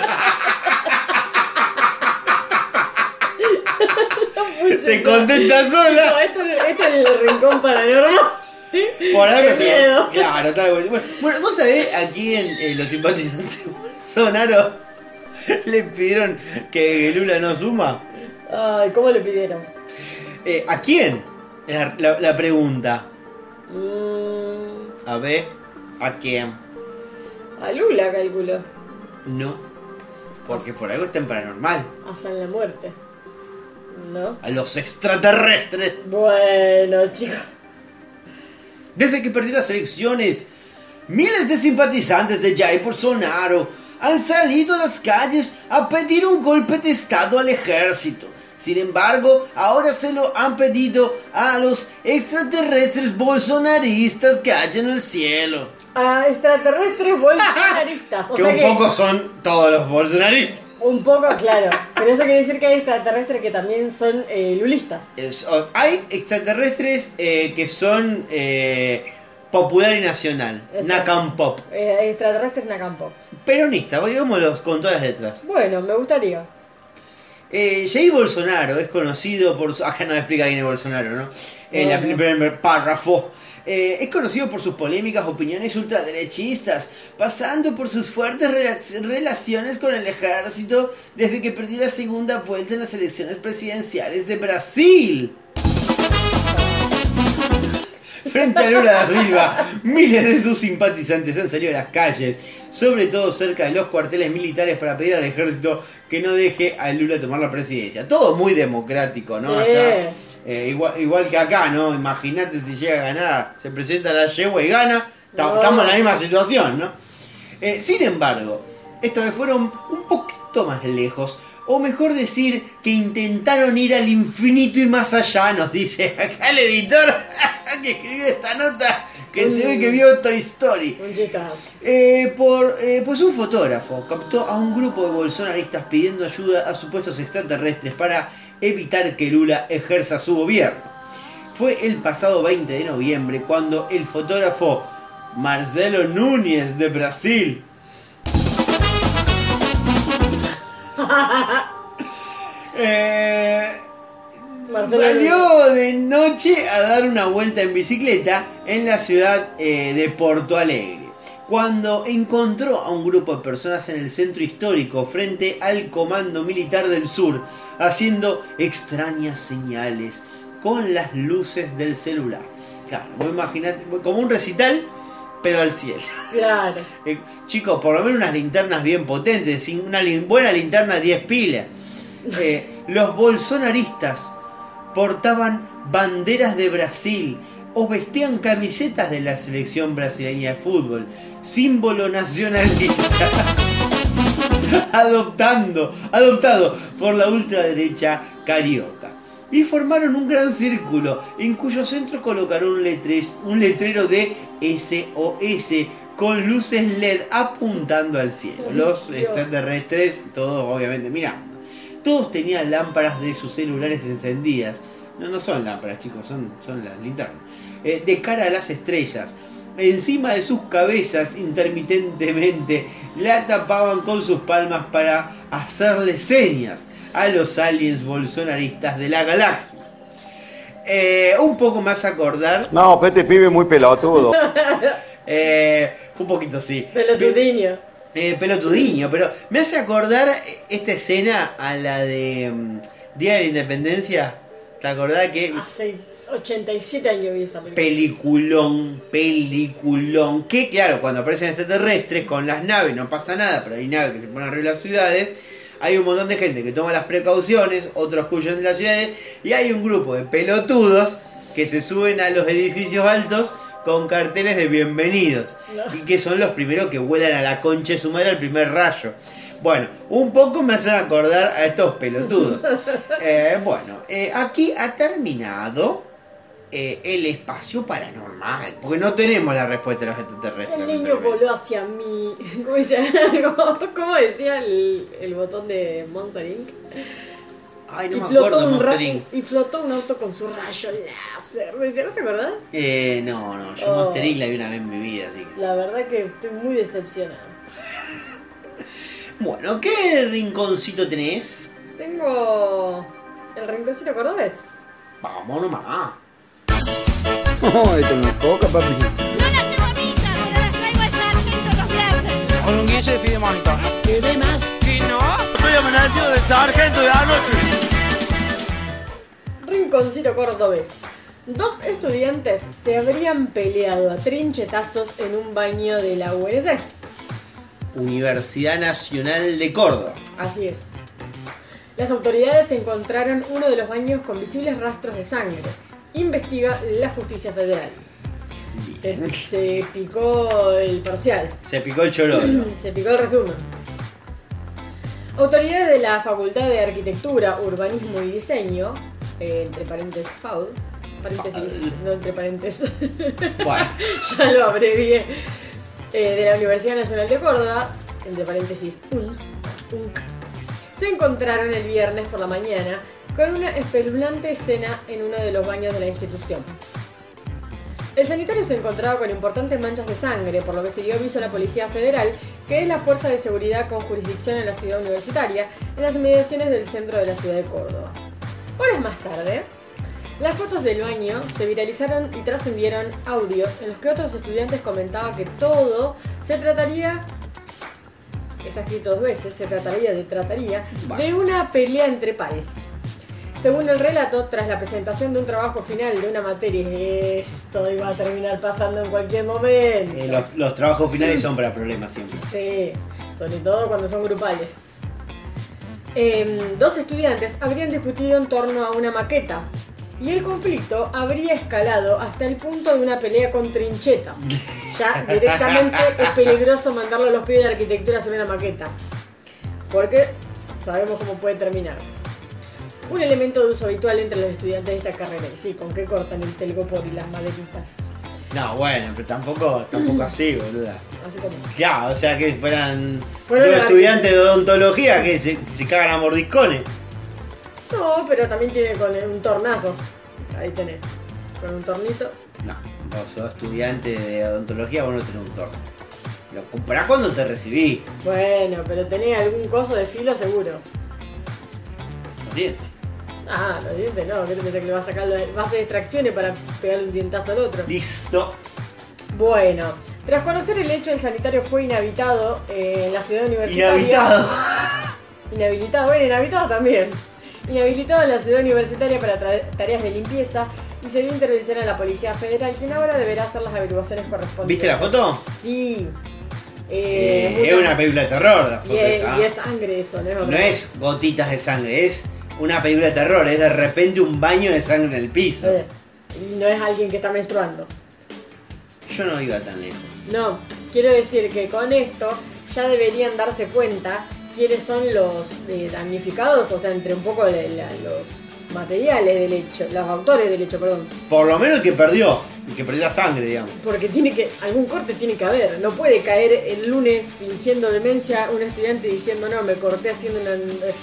Se contenta No, sola. esto, esto es el rincón paranormal. Por algo se miedo. Claro, tal vez. Bueno, Bueno, vos sabés, aquí en eh, los simpatizantes Bolsonaro (laughs) le pidieron que Lula no suma. Ay, ¿cómo le pidieron? Eh, ¿A quién? La, la- la pregunta. Mm, A ver, ¿a quién? a Lula, calculo. No. Porque por algo está en paranormal. Hasta en la muerte. ¿No? A los extraterrestres. Bueno, chicos. Desde que perdió las elecciones, miles de simpatizantes de Jair Bolsonaro han salido a las calles a pedir un golpe de estado al ejército. Sin embargo, ahora se lo han pedido a los extraterrestres bolsonaristas que hay en el cielo. A extraterrestres bolsonaristas. (laughs) O que sea un que poco son todos los bolsonaristas. un poco, claro. Pero eso quiere decir que hay extraterrestres que también son eh, lulistas. Es- hay extraterrestres eh, que son eh, popular y nacional. Exacto. Nakam Pop. Eh, extraterrestres Nakampo. Peronista, digámoslos con todas las letras. Bueno, me gustaría. Eh, Jair Bolsonaro es conocido por su... Acá no me explica quién es Bolsonaro, ¿no? En No, el primer párrafo. Eh, es conocido por sus polémicas opiniones ultraderechistas, pasando por sus fuertes relac- relaciones con el ejército desde que perdió la segunda vuelta en las elecciones presidenciales de Brasil. Frente a Lula da Silva, miles de sus simpatizantes han salido a las calles, sobre todo cerca de los cuarteles militares, para pedir al ejército que no deje a Lula tomar la presidencia. Todo muy democrático, ¿no? Sí. Allá, eh, igual, igual que acá, ¿no? Imagínate si llega a ganar, se presenta la yegua y gana, No. estamos en la misma situación, ¿no? Eh, sin embargo, esta vez fueron un poquito más lejos O mejor decir que intentaron ir al infinito y más allá, nos dice (laughs) acá el editor (laughs) que escribió esta nota que se ve que vio Toy Story. Eh, por, eh, pues un fotógrafo captó a un grupo de bolsonaristas pidiendo ayuda a supuestos extraterrestres para evitar que Lula ejerza su gobierno. Fue el pasado 20 de noviembre cuando el fotógrafo Marcelo Núñez de Brasil (laughs) eh, Marcelo salió de noche a dar una vuelta en bicicleta en la ciudad eh, de Porto Alegre. Cuando encontró a un grupo de personas en el centro histórico frente al Comando Militar del Sur, haciendo extrañas señales con las luces del celular. Claro, vos imaginate, como un recital, pero al cielo. Claro. (laughs) Eh, chicos, por lo menos unas linternas bien potentes, una lin- buena linterna 10 pilas. Eh, los bolsonaristas portaban banderas de Brasil o vestían camisetas de la selección brasileña de fútbol, símbolo nacionalista. (laughs) adoptando, adoptado por la ultraderecha carioca. Y formaron un gran círculo en cuyo centro colocaron un, letres- un letrero de SOS con luces LED apuntando al cielo. Los extraterrestres, todos obviamente mirando. Todos tenían lámparas de sus celulares encendidas. No, no son lámparas, chicos, son, son las linternas. Eh, de cara a las estrellas. Encima de sus cabezas, intermitentemente, la tapaban con sus palmas para hacerle señas a los aliens bolsonaristas de la galaxia. Eh, un poco más acordar. No, este pibe muy pelotudo. (laughs) eh, un poquito sí. Pelotudiño. Eh, pelotudiño, pero me hace acordar esta escena a la de mm, Día de la Independencia. ¿Te acordás que Hace 87 años vi esa película. peliculón, peliculón? Que claro, cuando aparecen extraterrestres con las naves no pasa nada, pero hay naves que se ponen arriba de las ciudades. Hay un montón de gente que toma las precauciones, otros huyen de las ciudades y hay un grupo de pelotudos que se suben a los edificios altos con carteles de bienvenidos No. y que son los primeros que vuelan a la concha de su madre al primer rayo. Bueno, un poco me hacen acordar a estos pelotudos. (laughs) Eh, bueno, eh, aquí ha terminado eh, el espacio paranormal, porque no tenemos la respuesta de los extraterrestres. El niño voló hacia mí. (laughs) ¿Cómo, decía? ¿Cómo decía el, el botón de Monster Inc? Ay, no y, me flotó acuerdo un ra- y flotó un auto con su rayo láser. ¿no te acordás? Eh, no, no, yo Oh. Monster Inc la vi una vez en mi vida, así que... La verdad que estoy muy decepcionada. (laughs) Bueno, ¿qué rinconcito tenés? Tengo el rinconcito cordobés. Vamos nomás. No, (laughs) esto no es coca, papi. Con un guille de fidemonto. ¿Qué demás? Si no, estoy amanecido de sargento de anoche. Rinconcito cordobés. Dos estudiantes se habrían peleado a trinchetazos en un baño de la UNC. Universidad Nacional de Córdoba. Así es. Las autoridades encontraron uno de los baños con visibles rastros de sangre. Investiga la justicia federal. Se, se picó el parcial. Se picó el chololo. Se picó el resumen. Autoridades de la Facultad de Arquitectura, Urbanismo y Diseño, eh, entre paréntesis FAUD, paréntesis, no entre paréntesis, (laughs) Bueno, (laughs) ya lo abrevié, eh, de la Universidad Nacional de Córdoba, entre paréntesis UNS, UNC, se encontraron el viernes por la mañana con una espeluznante escena en uno de los baños de la institución. El sanitario se encontraba con importantes manchas de sangre, por lo que se dio aviso a la Policía Federal, que es la fuerza de seguridad con jurisdicción en la ciudad universitaria, en las inmediaciones del centro de la ciudad de Córdoba. Horas más tarde, las fotos del baño se viralizaron y trascendieron audios en los que otros estudiantes comentaban que todo se trataría, está escrito dos veces, se trataría de trataría, de una pelea entre pares. Según el relato, tras la presentación de un trabajo final de una materia, esto iba a terminar pasando en cualquier momento. eh, los, los trabajos finales son para problemas siempre. Sí, sobre todo cuando son grupales. Em, dos estudiantes habrían discutido en torno a una maqueta y el conflicto habría escalado hasta el punto de una pelea con trinchetas. Ya directamente (laughs) es peligroso mandarlo a los pibes de arquitectura sobre una maqueta. Porque sabemos cómo puede terminar. Un elemento de uso habitual entre los estudiantes de esta carrera. Sí, ¿con qué cortan el telgopor y las maderitas? No, bueno, pero tampoco, tampoco así, boluda. Así como. Ya, o sea que fueran dos la- estudiantes de odontología que se, se cagan a mordiscones. No, pero también tiene con un tornazo. Ahí tenés. Con un tornito. No, vos sos estudiante de odontología, vos no tenés un torno. Lo comprás cuando te recibí, Bueno, pero tenés algún coso de filo seguro. los dientes. Ah, los dientes no, ¿qué te pensás que le va a sacar? los- Va a hacer extracciones para pegarle un dientazo al otro. Listo. Bueno, tras conocer el hecho, el sanitario fue inhabitado eh, en la ciudad universitaria. Inhabitado. Inhabilitado, bueno, inhabitado también. Inhabilitado en la ciudad universitaria para tareas de limpieza y se dio intervención a la Policía Federal, quien ahora deberá hacer las averiguaciones correspondientes. ¿Viste la foto? Sí. Eh, Eh, es una película de terror la foto y es, esa. y es sangre eso, ¿no es No es gotitas de sangre, es una película de terror, es de repente un baño de sangre en el piso. cosa. Eh, y no es alguien que está menstruando. Yo no iba tan lejos. No, quiero decir que con esto ya deberían darse cuenta quiénes son los eh, damnificados, o sea, entre un poco la- la- los materiales del hecho, los autores del hecho, perdón. Por lo menos el que perdió, el que perdió la sangre, digamos. Porque tiene que, algún corte tiene que haber. No puede caer el lunes fingiendo demencia un estudiante diciendo no, me corté haciendo una-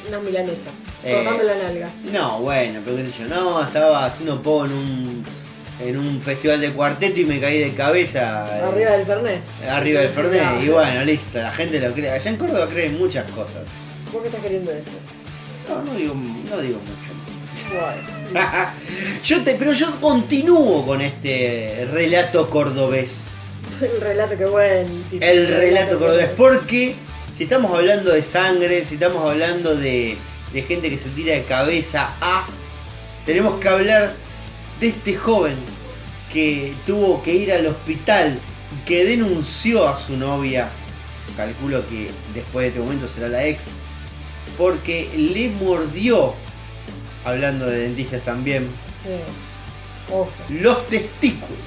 unas milanesas, Eh. cortando la nalga. No, bueno, pero qué sé yo, no, estaba haciendo poco en un, en un festival de cuarteto y me caí de cabeza. eh, Arriba del Fernet. arriba del Fernet. No. Y bueno, listo, la gente lo cree. Allá en Córdoba creen muchas cosas. ¿Por qué estás queriendo decir? No, no digo, no digo mucho (laughs) yo te, pero yo continúo con este relato cordobés. (laughs) el relato que buen título. El relato cordobés. que- Porque si estamos hablando de sangre, si estamos hablando de, de gente que se tira de cabeza a. Tenemos que hablar de este joven que tuvo que ir al hospital y que denunció a su novia. Calculo que después de este momento será la ex. Porque le mordió. Hablando de dentistas también. Sí. Ojo. Los testículos. (laughs)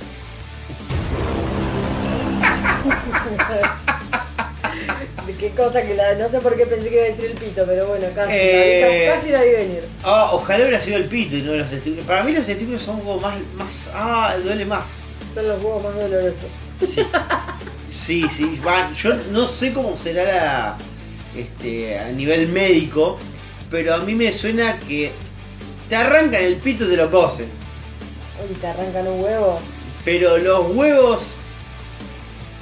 Qué cosa que la. No sé por qué pensé que iba a decir el pito, pero bueno, casi. Eh. casi, casi la vi venir. Ah, ojalá hubiera sido el pito y no los testículos. Para mí los testículos son como más, más. Ah, duele más. Son los huevos más dolorosos. Sí. (laughs) Sí, sí. Yo no sé cómo será la. Este. a nivel médico. Pero a mí me suena que. Te arrancan el pito y te lo cosen. Uy, te arrancan un huevo. Pero los huevos.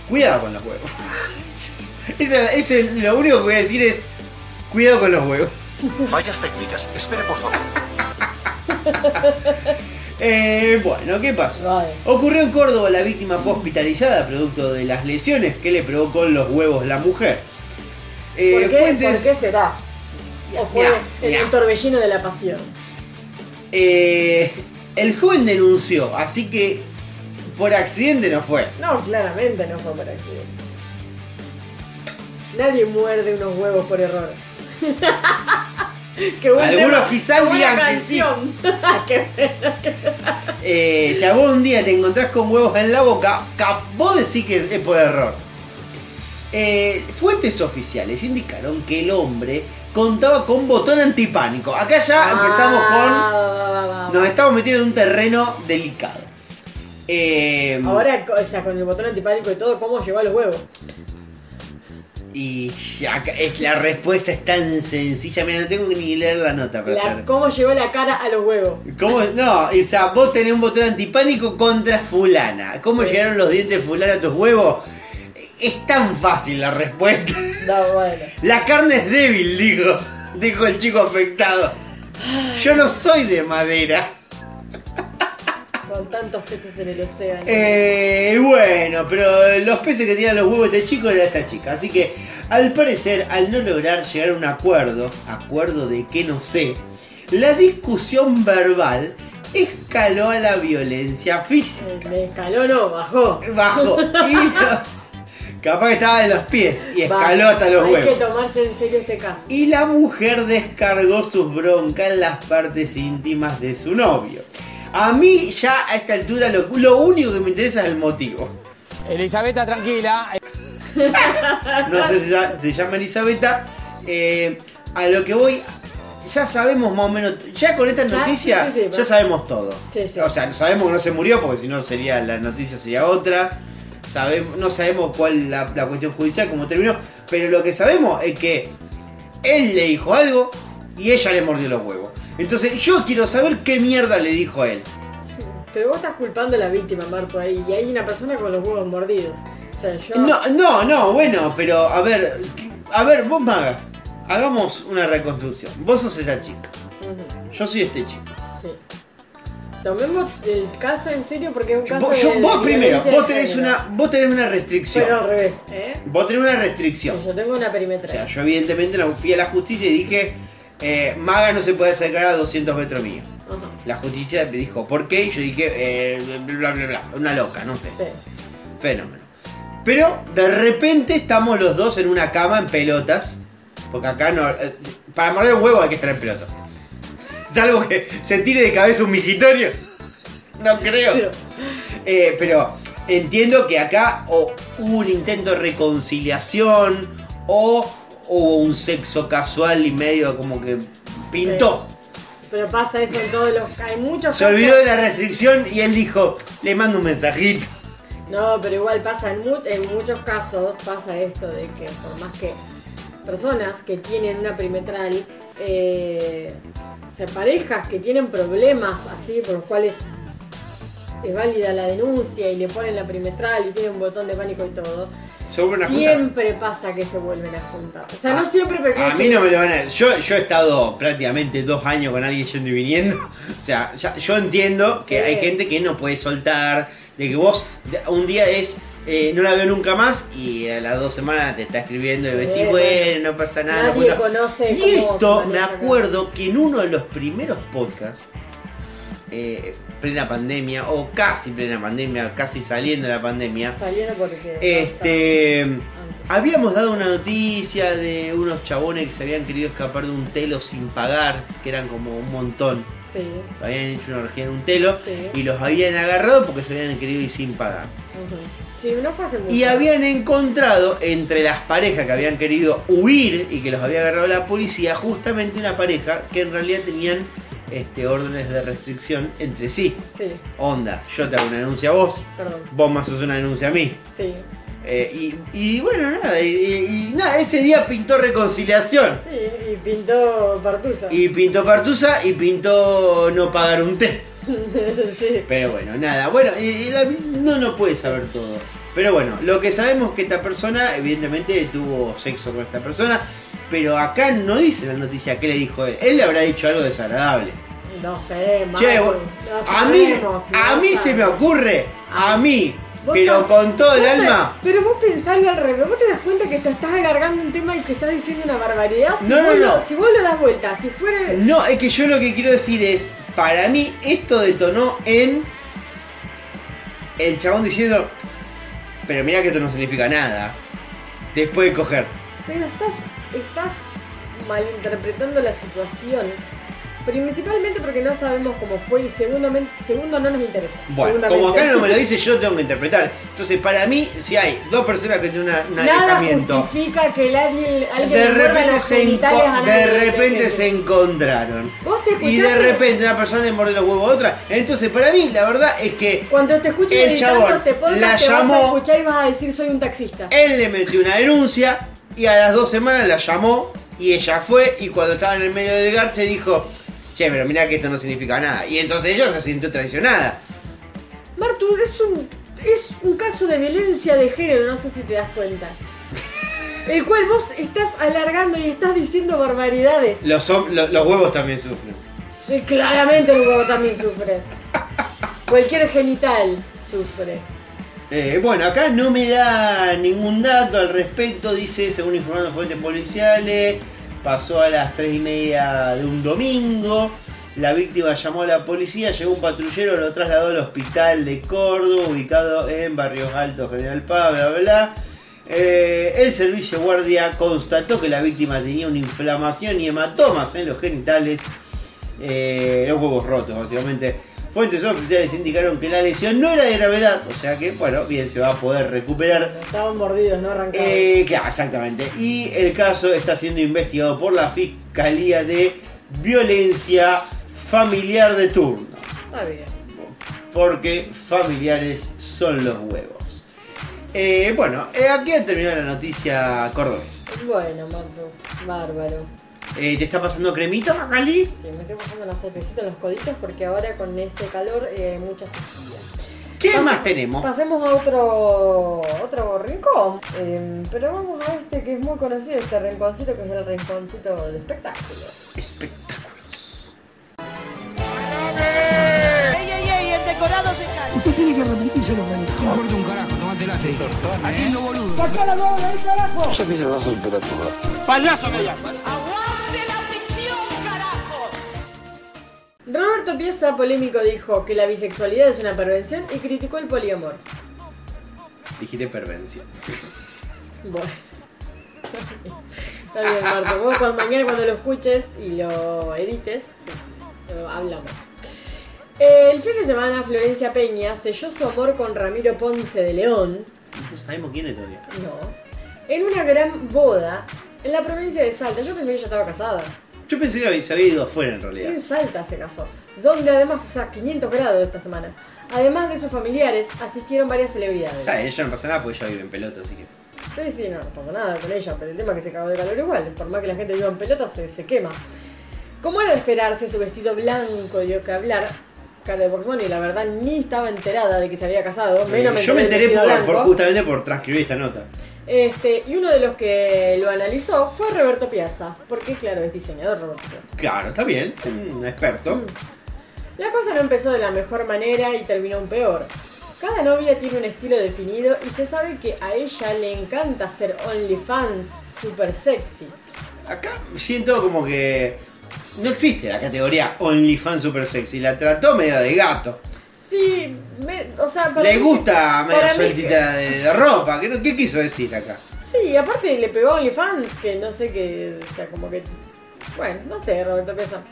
Cuidado con los huevos. (laughs) Eso, eso es lo único que voy a decir es. Cuidado con los huevos. (laughs) Fallas técnicas. Espere, por favor. (laughs) Eh, bueno, ¿qué pasó? Vale. Ocurrió en Córdoba, la víctima fue hospitalizada producto de las lesiones que le provocó en los huevos la mujer. Eh, ¿Por, qué, fuentes- ¿Por qué será? ¿O fue mirá. el torbellino de la pasión? Eh, el joven denunció, así que por accidente no fue. No, claramente no fue por accidente. Nadie muerde unos huevos por error. (laughs) Qué buen Algunos tema, quizás digan que canción. Buena. (laughs) Eh, si a vos un día te encontrás con huevos en la boca, vos decís que es por error. Eh, fuentes oficiales indicaron que el hombre contaba con botón antipánico. Acá ya empezamos Ah, con... va, va. Nos estamos metiendo en un terreno delicado. Eh, Ahora, o sea, con el botón antipánico y todo, ¿cómo llegó a los huevos? Y es, la respuesta es tan sencilla. Mira, no tengo que ni leer la nota para La- hacer. ¿Cómo llegó la cara a los huevos? ¿Cómo? No, o sea, vos tenés un botón antipánico contra fulana. ¿Cómo Sí. llegaron los dientes de fulana a tus huevos? Es tan fácil la respuesta. No, bueno. La carne es débil, dijo. Dijo el chico afectado. Yo no soy de madera. Con tantos peces en el océano. Eh, bueno, pero los peces que tenían los huevos de este chico era esta chica. Así que, al parecer, al no lograr llegar a un acuerdo, acuerdo de que no sé, la discusión verbal escaló a la violencia física. Me escaló, no, bajó. Bajo. Y (laughs) capaz que estaba de los pies y escaló hasta los Hay huevos. que tomarse en serio este caso. Y la mujer descargó sus broncas en las partes íntimas de su novio. A mí ya a esta altura lo, lo único que me interesa es el motivo. Elisabetta, tranquila. No sé si se llama- se llama Elisabetta. eh, a lo que voy, ya sabemos más o menos, ya con esta Ya, noticia, sí, sí, sí, ya sabemos todo. Sí, sí. O sea, sabemos que no se murió, porque si no sería la noticia sería otra. Sabemos, no sabemos cuál la, la cuestión judicial, cómo terminó, pero lo que sabemos es que él le dijo algo y ella le mordió los huevos. Entonces yo quiero saber qué mierda le dijo a él. Pero vos estás culpando a la víctima, Marco, ahí. Y hay una persona con los huevos mordidos. O sea, yo. No, no, no, bueno, pero a ver, a ver, vos magas, hagamos una reconstrucción. Vos sos esta chica, yo soy este chico. sí. Tomemos el caso en serio porque es un caso Vos, yo- de- vos de primero, vos tenés una, vos tenés una restricción. Pero al revés, ¿eh? Vos tenés una restricción. Yo tengo una O perimetral. sea, yo evidentemente no fui a la justicia y dije, eh, Maga no se puede acercar a 200 metros mío. La justicia me dijo, ¿por qué? Y yo dije, eh, bla, bla, bla, una loca, no sé. sí. Fenómeno. Pero de repente estamos los dos en una cama en pelotas. Porque acá no. Para morder un huevo hay que estar en pelotas. Salvo que se tire de cabeza un migitorio. No creo. Pero- Eh, pero entiendo que acá o hubo un intento de reconciliación o hubo un sexo casual y medio como que pintó. Pero pasa eso en todos los. Hay muchos Se casos- olvidó de la restricción y él dijo, le mando un mensajito. No, pero igual pasa en, en muchos casos, pasa esto de que por más que personas que tienen una perimetral, eh, o sea, parejas que tienen problemas así por los cuales es válida la denuncia y le ponen la perimetral y tienen un botón de pánico y todo, Se juntar. siempre pasa que se vuelven a juntar. O sea, no Ah, siempre, pero A mí no me lo van a yo, yo he estado prácticamente dos años con alguien yendo y viniendo. (laughs) O sea, ya- yo entiendo que Sí. hay gente que no puede soltar, de que vos un día es eh, no la veo nunca más y a las dos semanas te está escribiendo y decís, bueno, no pasa nada. no Nadie puedo". conoce Y esto me acuerdo que en uno de los primeros podcasts, eh, plena pandemia, o casi plena pandemia, casi saliendo de la pandemia, porque. este. Habíamos dado una noticia de unos chabones que se habían querido escapar de un telo sin pagar, que eran como un montón. Sí. Habían hecho una orgía en un telo Sí. y los habían agarrado porque se habían querido ir sin pagar. Sí, no fue hace mucho. Y habían encontrado entre las parejas que habían querido huir y que los había agarrado la policía, justamente una pareja que en realidad tenían este, órdenes de restricción entre sí. Sí, Onda, yo te hago una denuncia a vos, perdón. vos me haces una denuncia a mí. Sí. Eh, y, y bueno, nada, y, y- y nada, ese día pintó reconciliación. Sí, y pintó Partusa. Y pintó Partusa y pintó no pagar un té. Sí. (laughs) Pero bueno, nada, bueno, y- y la- no no puede saber todo. Pero bueno, lo que sabemos es que esta persona, evidentemente, tuvo sexo con esta persona. Pero acá no dice la noticia qué le dijo él. Él le habrá dicho algo desagradable. No sé, Marco, Che, no a mí, sabemos, a mí se me ocurre, a mí, Vos pero con todo el te- alma. Pero vos pensalo al revés. ¿Vos te das cuenta que te estás alargando un tema y que estás diciendo una barbaridad? Si, No, no, no. Lo, si vos lo das vuelta, si fuera. No, es que yo lo que quiero decir es, para mí esto detonó en el chabón diciendo, pero mira que esto no significa nada. Después de coger. Pero estás, estás malinterpretando la situación. Principalmente porque no sabemos cómo fue y segundo, segundo no nos interesa. Bueno, como acá no me lo (laughs) dice, yo lo tengo que interpretar. Entonces, para mí, si hay dos personas que tienen un Nada alejamiento, justifica que el alguien, alguien de repente, los se, a de repente se encontraron. Vos Y de repente una persona le mordió los huevos a otra. Entonces, para mí, la verdad es que Cuando te escuches el editando este podcast la te vas a llamó- escuchar y vas a decir soy un taxista. Él le metió una denuncia y a las dos semanas la llamó y ella fue y cuando estaba en el medio del garche dijo, che, pero mira que esto no significa nada. Y entonces ella se sintió traicionada. Martu, es un, es un caso de violencia de género, no sé si te das cuenta. El cual vos estás alargando y estás diciendo barbaridades. Los, hom- lo- los huevos también sufren. Sí, claramente el huevo también sufre. Cualquier genital sufre. Eh, bueno, acá no me da ningún dato al respecto, dice, según informaron fuentes policiales, pasó a las 3 y media de un domingo, la víctima llamó a la policía, llegó un patrullero, lo trasladó al hospital de Córdoba, ubicado en Barrios Altos, General Paz, bla, bla. Eh, el servicio guardia constató que la víctima tenía una inflamación y hematomas en los genitales, eh, los huevos rotos básicamente. Fuentes oficiales indicaron que la lesión no era de gravedad, o sea que, bueno, bien, se va a poder recuperar. Estaban mordidos, no arrancados. Eh, claro, exactamente. Y el caso está siendo investigado por la Fiscalía de Violencia Familiar de turno. Está bien. Porque familiares son los huevos. Eh, bueno, eh, aquí ha terminado la noticia cordobesa. Bueno, Marto, bárbaro. Eh, ¿Te está pasando cremita, Macali? Sí, me estoy pasando una cervecita en los coditos porque ahora con este calor eh, hay mucha sequía. ¿Qué Pase- más tenemos? Pasemos a otro otro rincón, eh, pero vamos a este que es muy conocido, este rinconcito que es el rinconcito de espectáculos. Espectáculos. ¡Ey, ey, ey! El decorado se cae. Usted tiene que repetírselo, me dijo. No importa un carajo, tomate la Aquí no boludo. ¡Sacá la bola ahí, carajo! Yo que bajo temperatura. ¡Payaso me llama! Roberto Pieza, polémico, dijo que la bisexualidad es una pervención y criticó el poliamor. Dijiste pervencia. (laughs) Bueno. Está bien, Marto. Vos cuando, mañana cuando lo escuches y lo edites, lo hablamos. El fin de semana, Florencia Peña selló su amor con Ramiro Ponce de León. No sabemos quién es todavía. No. En una gran boda en la provincia de Salta. Yo pensé que ella estaba casada. Yo pensé que había- se había ido afuera en realidad. En Salta se casó. Donde además, o sea, 500 grados esta semana. Además de sus familiares, asistieron varias celebridades. Ah, ella no pasa nada porque ella vive en pelota, así que. Sí, sí, no, no pasa nada con ella, pero el tema es que se cagó de calor igual. Por más que la gente viva en pelota, se, se quema. Como era de esperarse, su vestido blanco dio que hablar. Cara de Bunny, la verdad, ni estaba enterada de que se había casado. Menos Eh, yo me enteré por, justamente por transcribir esta nota. Este, y uno de los que lo analizó fue Roberto Piazza. Porque, claro, es diseñador Roberto Piazza. Claro, está bien, un experto. La cosa no empezó de la mejor manera y terminó un peor. Cada novia tiene un estilo definido y se sabe que a ella le encanta ser OnlyFans super sexy. Acá siento como que no existe la categoría OnlyFans super sexy. La trató medio de gato. Sí, me- o sea, para Le mí- gusta medio para mí- sueltita de, de ropa. ¿Qué, no- ¿Qué quiso decir acá? Sí, aparte le pegó a OnlyFans, que no sé qué, o sea, como que... Bueno, no sé, Roberto Piazza.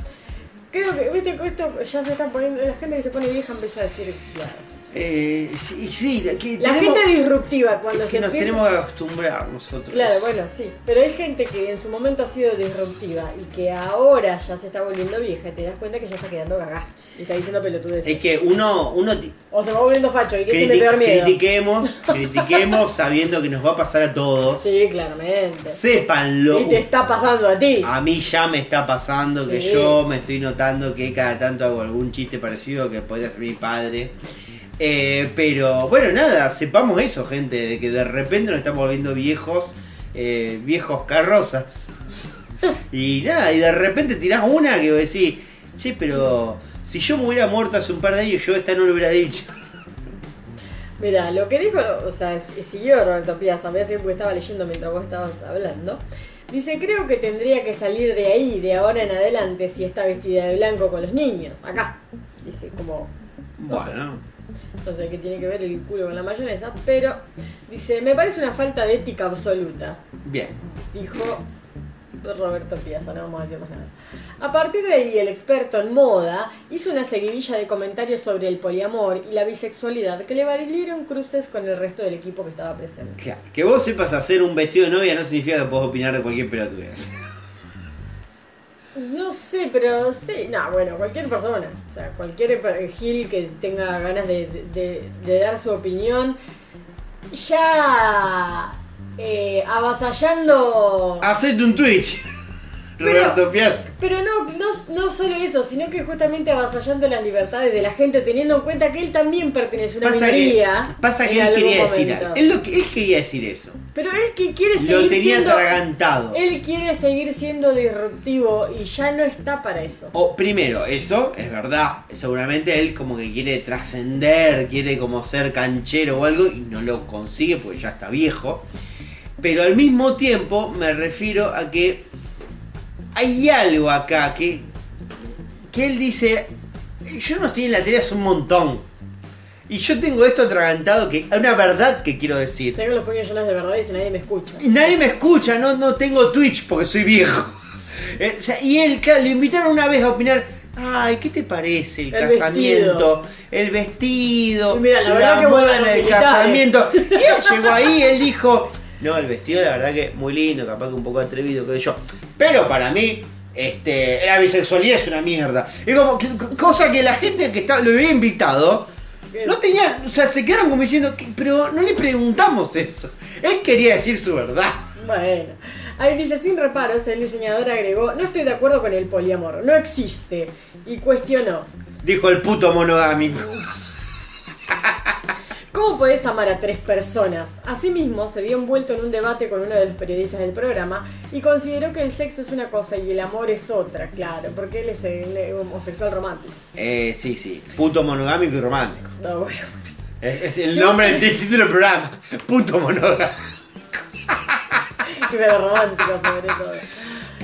Creo que, viste, que esto ya se está poniendo... La gente que se pone vieja empieza a decir... "Claro". Eh, sí, sí, la- que La tenemos- gente disruptiva cuando es se que nos empieza... tenemos que acostumbrar nosotros. Claro, bueno, sí. Pero hay gente que en su momento ha sido disruptiva y que ahora ya se está volviendo vieja y te das cuenta que ya está quedando cagá. Y está diciendo pelotudeces. Es que uno, uno O se va volviendo facho y que me criti- peor miedo. critiquemos, (laughs) critiquemos sabiendo que nos va a pasar a todos. Sí, claramente. Sépanlo. Y te está pasando a ti. A mí ya me está pasando que yo me estoy notando que cada tanto hago algún chiste parecido que podría ser mi padre. Eh, pero bueno, nada, sepamos eso, gente, de que de repente nos estamos volviendo viejos, eh, viejos carrozas. Y nada, y de repente tirás una que vos decís, che, pero si yo me hubiera muerto hace un par de años, yo esta no lo hubiera dicho. Mira, lo que dijo, o sea, siguió Roberto Piazza, voy a decir porque estaba leyendo mientras vos estabas hablando. Dice, creo que tendría que salir de ahí, de ahora en adelante, si está vestida de blanco con los niños. Acá. Dice, como, Bueno, no sé qué tiene que ver el culo con la mayonesa, pero dice, me parece una falta de ética absoluta. bien. dijo Roberto Piazza, no vamos a decir más nada. A partir de ahí, el experto en moda hizo una seguidilla de comentarios sobre el poliamor y la bisexualidad que le valieron cruces con el resto del equipo que estaba presente. Claro, que vos sepas hacer un vestido de novia no significa que podés opinar de cualquier pelotudez. No sé, pero sí, no, bueno, cualquier persona, o sea, cualquier gil que tenga ganas de, de- dar su opinión, ya eh, avasallando... Hacete un Twitch, Roberto Piazza. Pero no, no, no solo eso, sino que justamente avasallando las libertades de la gente, teniendo en cuenta que él también pertenece a una Pasa que, pasa que él quería decir momento. Él, lo él quería decir eso. Pero él que quiere Lo seguir tenía siendo. atragantado. Él quiere seguir siendo disruptivo y ya no está para eso. O primero, eso es verdad. Seguramente él como que quiere trascender, quiere como ser canchero o algo y no lo consigue porque ya está viejo. Pero al mismo tiempo me refiero a que hay algo acá que, que él dice, yo no estoy en la tele hace un montón. Y yo tengo esto atragantado que hay una verdad que quiero decir. Tengo los puños llenos de verdad y nadie me escucha. Y nadie me escucha, no, no tengo Twitch porque soy viejo. Eh, o sea, y él, claro, lo invitaron una vez a opinar. Ay, ¿qué te parece el, El casamiento? El vestido, mira, la la, moda en el militares. casamiento. Y él llegó ahí, él dijo, no, el vestido la verdad que muy lindo, capaz que un poco atrevido, que yo. Pero para mí, este, la bisexualidad es una mierda. Y como, que- cosa que la gente que está, lo había invitado, no tenía, o sea, se quedaron como diciendo, "¿Qué? pero no le preguntamos eso. Él quería decir su verdad. Bueno, ahí dice, sin reparos, el diseñador agregó, no estoy de acuerdo con el poliamor, no existe. Y cuestionó, Dijo el puto monogámico. (laughs) ¿cómo podés amar a tres personas? Asimismo, se vio envuelto en un debate con uno de los periodistas del programa y consideró que el sexo es una cosa y el amor es otra, claro, porque él es el homosexual romántico. Eh, sí, sí. Puto monogámico y romántico. No, bueno. Es, es el nombre del título del programa. Puto monogámico. (laughs) Pero romántico sobre todo.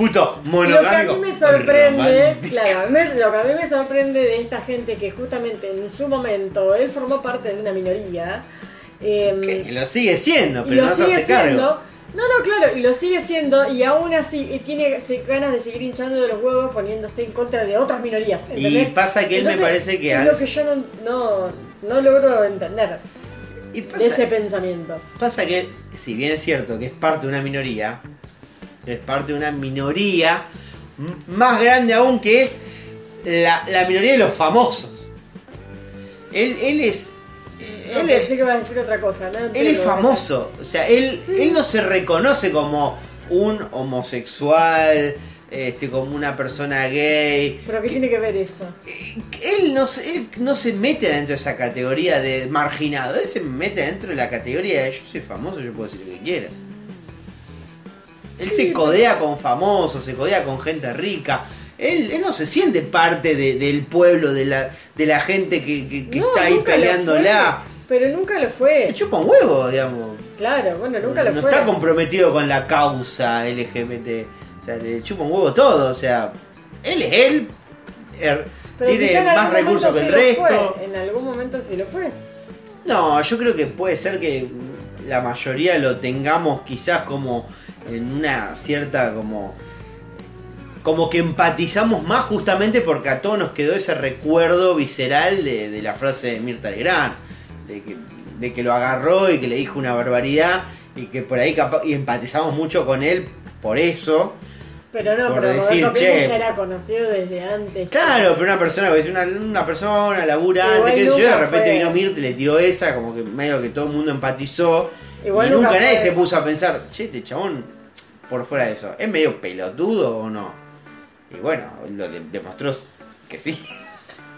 Puto Lo que a monogámico. mí me sorprende, claro, lo que a mí me sorprende de esta gente que justamente en su momento él formó parte de una minoría. em, Que lo sigue siendo, pero lo no se sigue hace siendo. cargo. No, no, claro, y lo sigue siendo y aún así tiene ganas de seguir hinchando de los huevos poniéndose en contra de otras minorías. Y pasa que él me parece que es al- lo que yo no, no, no logro entender Y de ese pensamiento. pasa que, si bien es cierto que es parte de una minoría, es parte de una minoría más grande aún que es la, la minoría de los famosos. Él, él es. Él es, que ibas a decir otra cosa. ¿no? él Entiendo, es famoso. O sea, él, Sí. él no se reconoce como un homosexual, este, como una persona gay. Pero ¿qué tiene que ver eso? Él no, se, él no se mete dentro de esa categoría de marginado. Él se mete dentro de la categoría de yo soy famoso, yo puedo decir lo que quiera. Él Sí, se codea con famosos, se codea con gente rica. Él, él no se siente parte de- del pueblo, de la, de la gente que, que- que No, está ahí peleándola. Pero nunca lo fue. Le chupa un huevo, digamos. Claro, bueno, nunca lo no fue. está comprometido con la causa LGBT. O sea, le chupa un huevo todo. O sea, él es él. er- tiene en más recursos que el resto. fue, En algún momento sí lo fue. No, yo creo que puede ser que la mayoría lo tengamos quizás como en una cierta como como que empatizamos más justamente porque a todos nos quedó ese recuerdo visceral de, de la frase de Mirta Legrand, de que, de que lo agarró y que le dijo una barbaridad y que por ahí y empatizamos mucho con él por eso. Pero no, Por pero decir, Roberto. Pienso ya era conocido desde antes. Claro, pero una persona, una, una persona laburante, qué sé yo, de repente fue- vino Mirta y le tiró esa, como que medio que todo el mundo empatizó. Igual y nunca nunca nadie fue- se puso a pensar, che, este chabón, por fuera de eso, ¿es medio pelotudo o no? Y bueno, lo de- demostró que sí.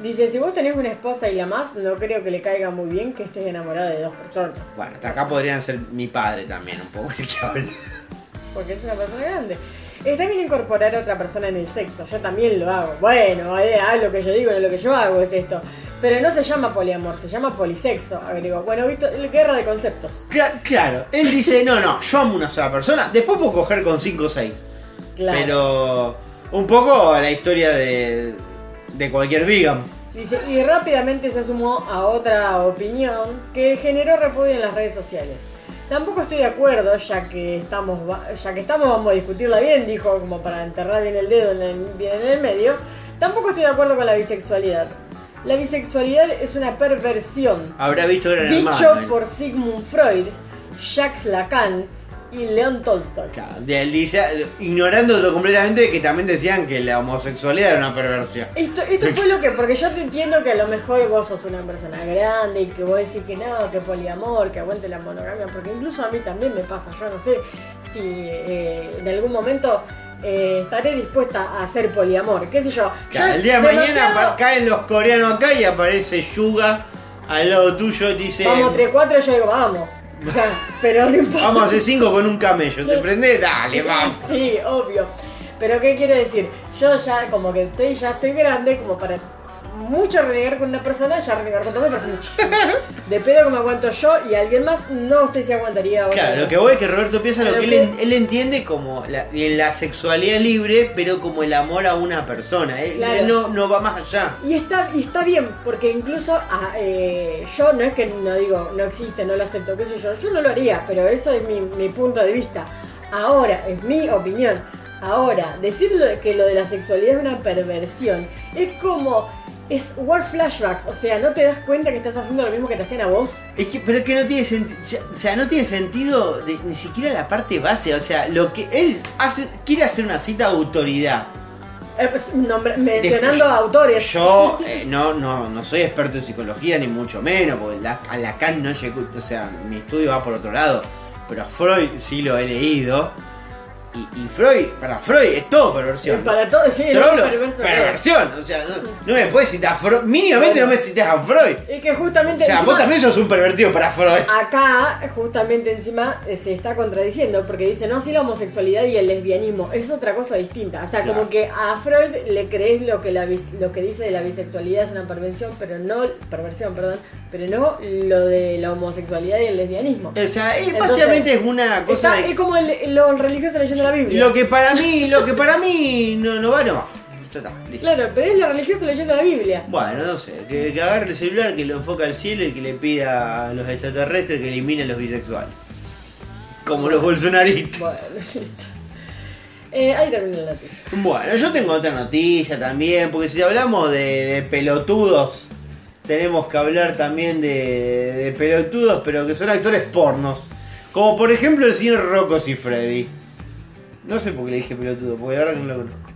Dice, si vos tenés una esposa y la más, no creo que le caiga muy bien que estés enamorada de dos personas. Bueno, hasta acá podrían ser mi padre también, un poco el que habla. Porque es una persona grande. Está bien incorporar a otra persona en el sexo, yo también lo hago. Bueno, eh, ah, lo que yo digo, no lo que yo hago es esto. Pero no se llama poliamor, se llama polisexo, agregó. Bueno, visto, guerra de conceptos. Cla- claro, él dice, no, no, yo amo una sola persona, después puedo coger con 5 o 6. Claro. Pero un poco la historia de, de cualquier vegan. Dice, y rápidamente se sumó a otra opinión que generó repudio en las redes sociales. Tampoco estoy de acuerdo, ya que estamos, ya que estamos vamos a discutirla bien, dijo como para enterrar bien el dedo en el, bien en el medio. Tampoco estoy de acuerdo con la bisexualidad. La bisexualidad es una perversión, Habrá visto Gran dicho Hermano. por Sigmund Freud, Jacques Lacan y León Tolstoy. Claro, de- dice, ignorando completamente que también decían que la homosexualidad era una perversión. Esto, esto fue lo que, porque yo te entiendo que a lo mejor vos sos una persona grande y que vos decís que no, que poliamor, que aguante la monogamia, porque incluso a mí también me pasa, yo no sé si eh, en algún momento eh, estaré dispuesta a hacer poliamor, qué sé yo. Claro, Yo el día de mañana demasiado- caen los coreanos acá y aparece Yuga al lado tuyo y te dice, Vamos, entre cuatro, yo digo, vamos. O sea, pero no importa. vamos a hacer cinco con un camello, ¿te prendés? Dale, (laughs) vamos. Sí, obvio. Pero ¿qué quiero decir? Yo ya como que estoy, ya estoy grande como para mucho renegar con una persona, ya renegar con otra me parece muchísimo. De pedo que me aguanto yo y alguien más, no sé si aguantaría otra Claro, lo que voy es que Roberto piensa lo que él, él entiende como la, la sexualidad libre, pero como el amor a una persona. Él, Claro. él no, no va más allá. Y está, y está bien, porque incluso ah, eh, yo no es que no digo, no existe, no lo acepto, qué sé yo, yo no lo haría, pero eso es mi, mi punto de vista. Ahora, es mi opinión. Ahora, decir que lo de la sexualidad es una perversión es como. Es war flashbacks, o sea, ¿no te das cuenta que estás haciendo lo mismo que te hacían a vos? Es que, pero es que no tiene sentido, o sea, no tiene sentido de- ni siquiera la parte base, o sea, lo que él hace, quiere hacer una cita de autoridad. Eh, pues, mencionando Después, a autores. Yo eh, no, no, no soy experto en psicología, ni mucho menos, porque la- a Lacan no llegó, o sea, mi estudio va por otro lado, pero a Freud sí lo he leído. Y, y Freud, para Freud es todo perversión. Eh, para todo, sí, Trolos, perverso es. perversión, o sea, no, no me puedes citar a Freud, mínimamente Bueno. no me cites a Freud. Y que justamente. O sea, vos encima- también sos un pervertido para Freud. Acá, justamente encima, eh, se está contradiciendo porque dice, no, sí, la homosexualidad y el lesbianismo es otra cosa distinta. O sea, Claro. como que a Freud le crees lo que, la lo que dice de la bisexualidad es una perversión, pero no, perversión, perdón, pero no lo de la homosexualidad y el lesbianismo. O sea, es- Entonces, básicamente es una cosa Está- de... Es como el- los religiosos leyendo la Biblia. Lo que para mí, lo que para mí no, no va, no va. Ya está, listo. Claro, pero es los religiosos leyendo la Biblia. Bueno, no sé, que, que agarre el celular, que lo enfoca al cielo y que le pida a los extraterrestres que eliminen los bisexuales. Como los bolsonaristas. Bueno, (laughs) listo. Eh, ahí termina la noticia. Bueno, yo tengo otra noticia también, porque si hablamos de, de pelotudos, tenemos que hablar también de, de pelotudos, pero que son actores pornos. Como por ejemplo el señor Rocco Freddy. No sé por qué le dije pelotudo, porque la verdad que no lo conozco.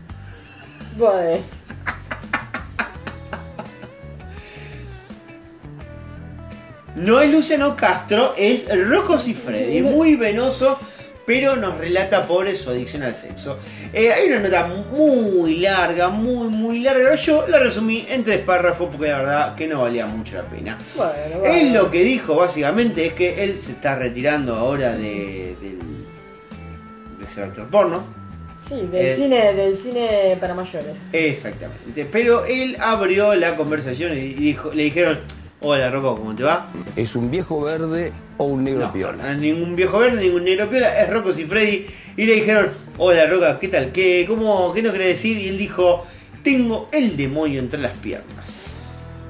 No es Luciano Castro, es Rocco Freddy, muy venoso, pero nos relata pobre su adicción al sexo. Eh, hay una nota muy larga, muy, muy larga. Yo la resumí en tres párrafos porque la verdad que no valía mucho la pena. Bueno, Él bueno. lo que dijo básicamente es que él se está retirando ahora de, del- de ser actor porno. Sí, del, Eh, cine, del cine para mayores. Exactamente. Pero él abrió la conversación y dijo, le dijeron, hola Rocco, ¿cómo te va? ¿Es un viejo verde o un negro No, piola? no es ningún viejo verde, ningún negro piola, es Rocco Freddy. Y le dijeron, hola Roca, ¿qué tal? ¿Qué, cómo, ¿Qué no quiere decir? Y él dijo, tengo el demonio entre las piernas.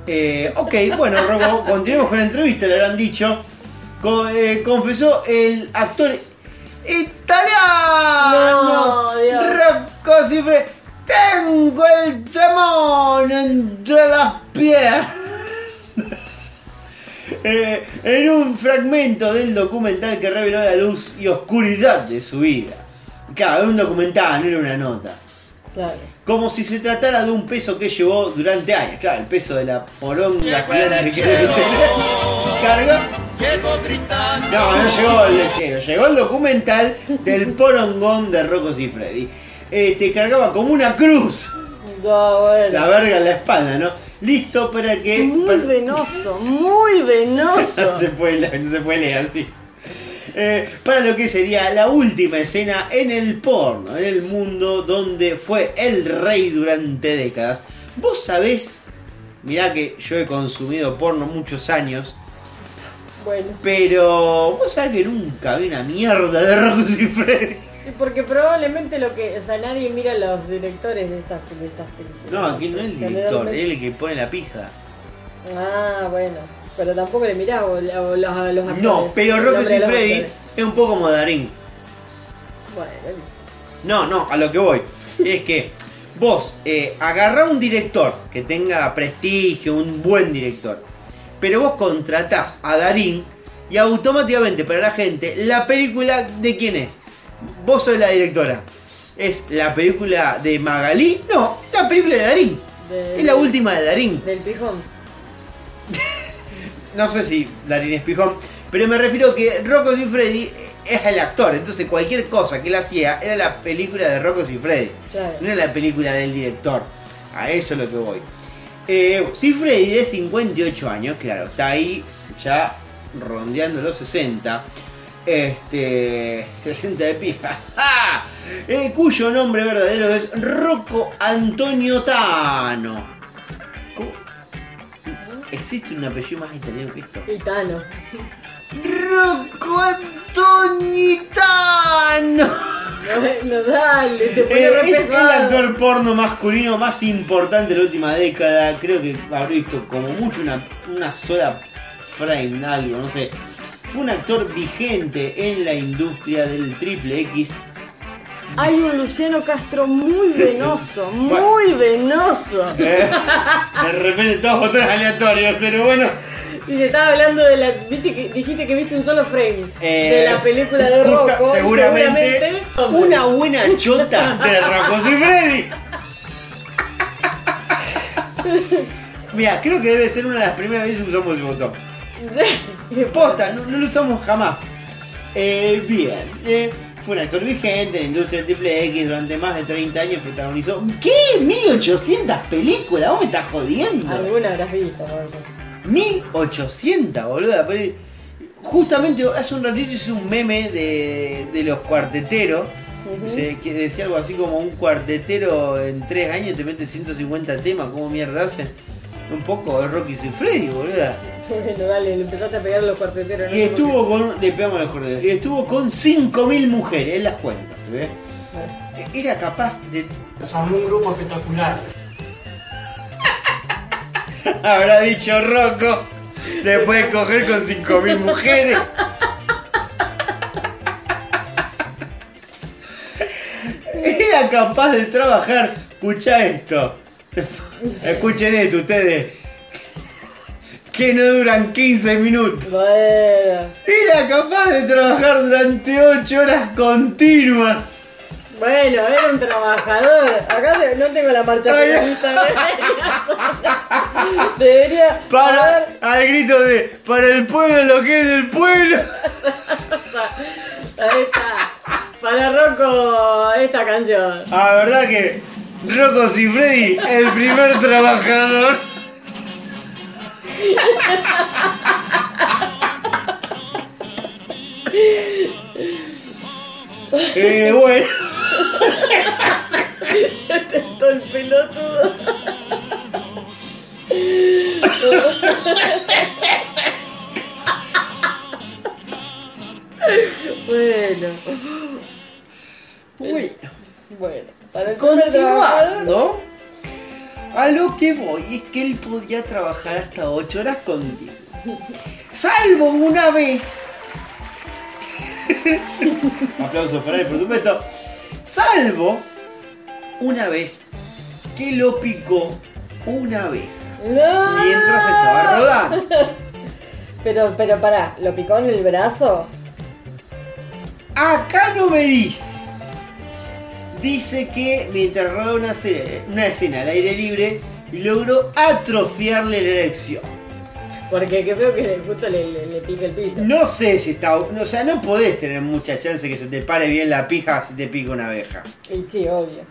Eh, ok, (laughs) bueno, Rocco, continuemos con la entrevista, le habrán dicho. Eh, confesó el actor italiano No. Rocco. Tengo el demonio entre las piernas. (laughs) Eh, en un fragmento del documental que reveló la luz y oscuridad de su vida. Claro, era un documental, no era una nota. Claro. Como si se tratara de un peso que llevó durante años. Claro, el peso de la poronga que debe tener. Carga. No, no llegó el lechero, llegó el documental del porongón de Rocco Freddy. Este cargaba como una cruz. No, bueno. La verga en la espalda, ¿no? Listo para que. Muy para- venoso, muy venoso. no (laughs) se puede, leer- no se puede leer así. Eh, para lo que sería la última escena en el porno, en el mundo donde fue el rey durante décadas. Vos sabés, mirá que yo he consumido porno muchos años, Bueno, pero vos sabés que nunca vi una mierda de Rocco Freddy. y porque probablemente lo que. O sea, nadie mira a los directores de estas, de estas películas. No, aquí no es el director, es el que pone la pija. Ah, bueno. Pero tampoco le mirás o, o los, a los actores. No, pero de los Freddy es un poco como Darín. Bueno, listo. No, no, a lo que voy. (laughs) Es que vos eh, agarrá un director que tenga prestigio, un buen director. Pero vos contratás a Darín y automáticamente para la gente, la película de quién es. Vos sos la directora. ¿Es la película de Magalí? No, es la película de Darín. De- Es la última de Darín. Del pijón. (laughs) No sé si Darín es pijón, pero me refiero que Rocco y Freddy es el actor. Entonces cualquier cosa que él hacía era la película de Rocco y Freddy. Claro. No era la película del director. A eso es lo que voy. Eh, si Freddy de 58 años, claro, está ahí ya rondeando los 60. Este. 60 de pija. (laughs) ¡Ja! Eh, cuyo nombre verdadero es Rocco Antonio Tano. ¿Cómo? ¿Existe un apellido más italiano que esto? Itano. Rocco Antonio Tano. No, no, dale, te pone Eh, re es el actor porno masculino más importante de la última década. Creo que habré visto como mucho una, una sola frame, algo, no sé. Fue un actor vigente en la industria del triple X hay un Luciano Castro muy (laughs) venoso, muy venoso. Eh, de repente todos botones aleatorios, pero bueno. Y se estaba hablando de la. ¿viste que, dijiste que viste un solo frame Eh, de la película de justa- Rocco. seguramente, una buena chota de Rocco y Freddy. Mira, creo que debe ser una de las primeras veces que usamos ese botón. Posta, no, no lo usamos jamás. Eh, bien, eh, fue un actor vigente en la industria del triple X durante más de 30 años. Protagonizó. ¿Qué? ¿1800 películas? ¿Vos me estás jodiendo? Alguna habrás visto. 1800, boludo. Pero Justamente hace un ratito hice un meme de, de los cuarteteros. Que decía algo así como un cuartetero en 3 años te mete 150 temas. ¿Cómo mierda hacen? Un poco de Rocky y Freddy, boluda. (laughs) Bueno, dale, le empezaste a pegar a los cuarteteros. ¿no? Y estuvo con. Le pegamos a los cuarteteros. Y estuvo con 5.000 mujeres en las cuentas, ¿ves? Era capaz de. Armó un grupo espectacular. (laughs) Habrá dicho Rocco. Después de coger con 5.000 mujeres. (laughs) Era capaz de trabajar. Escucha esto. Escuchen esto ustedes. Que no duran 15 minutos. Bueno. Era capaz de trabajar durante 8 horas continuas. Bueno, era un trabajador. Acá no tengo la marcha feminista. (laughs) Debería. Para al grito de para el pueblo lo que es del pueblo. Ahí está. Para Rocco, esta canción. Ah, verdad que Rocco Freddy, el primer trabajador. (laughs) Eh, bueno, Se tentó el pelotudo. bueno. bueno. Bueno, para el. Continuando, a lo que voy es que él podía trabajar hasta 8 horas continuas. Salvo una vez. Aplausos para él, por supuesto. Salvo una vez que lo picó una abeja No. mientras estaba rodando. (laughs) Pero, pero pará, ¿lo picó en el brazo? Acá no me dice. Dice que mientras rodaba una, se- una escena al aire libre, logró atrofiarle la erección. Porque qué feo que le, justo le, le, le pique el pito. No sé si está. O sea, no podés tener mucha chance que se te pare bien la pija si te pica una abeja. Y sí, obvio.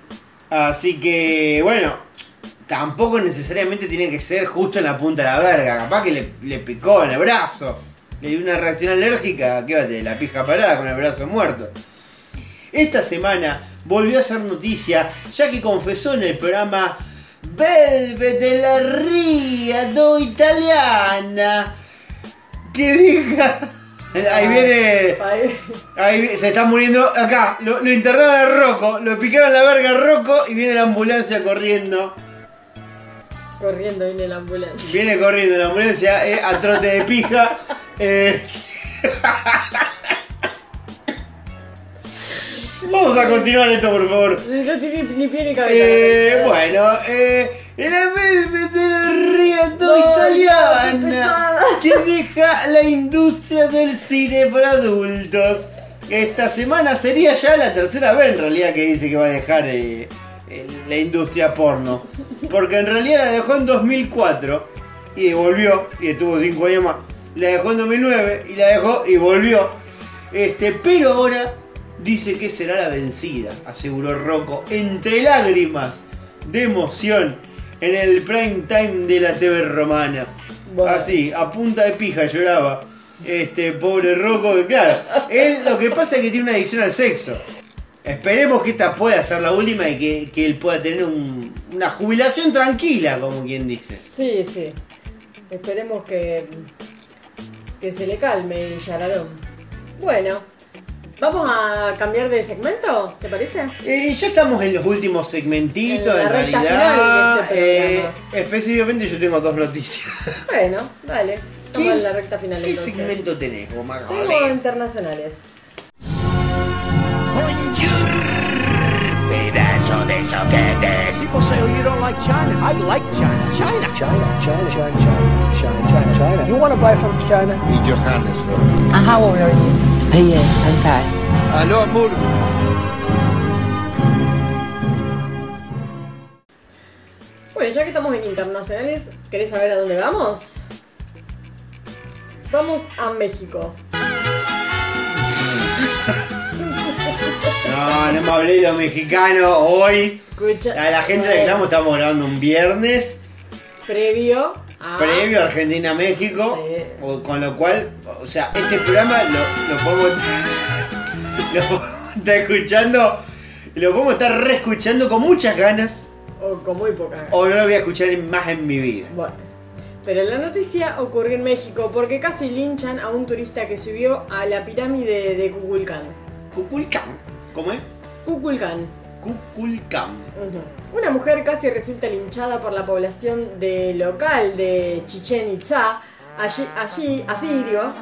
Así que, bueno, tampoco necesariamente tiene que ser justo en la punta de la verga. Capaz que le, le picó en el brazo. Le dio una reacción alérgica. ¿Qué va a tener? La pija parada con el brazo muerto. Esta semana volvió a ser noticia ya que confesó en el programa Velvet de la Ria do Italiana que diga. (laughs) Ahí viene. Ahí se está muriendo. Acá, lo, lo internaron a Rocco, lo picaron la verga a Rocco y viene la ambulancia corriendo. corriendo viene la ambulancia. Viene corriendo la ambulancia eh, a trote de pija. eh. (laughs) Vamos a continuar esto, por favor. No tiene ni pie ni cabeza. Eh, bueno, eh, era Velvet de la Riato qué italiana que deja la industria del cine para adultos. Esta semana sería ya la tercera vez en realidad que dice que va a dejar eh, la industria porno. Porque en realidad la dejó en 2004 y volvió y estuvo 5 años más. La dejó en 2009 y la dejó y volvió. Este, pero ahora dice que será la vencida, aseguró Rocco, entre lágrimas de emoción en el prime time de la TV romana. Bueno. Así, a punta de pija lloraba. Este pobre Rocco, que claro, él lo que pasa es que tiene una adicción al sexo. Esperemos que esta pueda ser la última y que, que él pueda tener un- una jubilación tranquila, como quien dice. Sí, sí. Esperemos que, que se le calme el yararón. Bueno, ¿vamos a cambiar de segmento? ¿Te parece? Eh, ya estamos en los últimos segmentitos, En la en, recta realidad. este eh, específicamente yo tengo dos noticias. (laughs) Bueno, dale. Estamos ¿Qué- en la recta final. ¿Qué entonces. segmento tenés, Magali? Tengo internacionales. Pedazo de soquetes. People say, oh, you don't like China. I like China. China. China, China, China, China, China, China, China. You want to buy from China? Y Johannesburg. And how old are you? Yes, I'm five. Aló, amor. Bueno, ya que estamos en internacionales, ¿querés saber a dónde vamos? Vamos a México. No, no me hablé de los mexicanos hoy. Escucha, A la gente bueno, reclamo, estamos grabando un viernes Previo a. previo a Argentina-México. Sí. Con lo cual, o sea, este programa lo, lo podemos (laughs) lo estar escuchando. Lo podemos estar reescuchando con muchas ganas. O con muy poca. O no lo voy a escuchar más en mi vida. Bueno. Pero la noticia ocurrió en México porque casi linchan a un turista que subió a la pirámide de Kukulcán. Cuculcán. ¿Cómo es? Cuculcán. Ujú. Una mujer casi resulta linchada por la población de local de Chichen Itza. Allí, allí, así digo.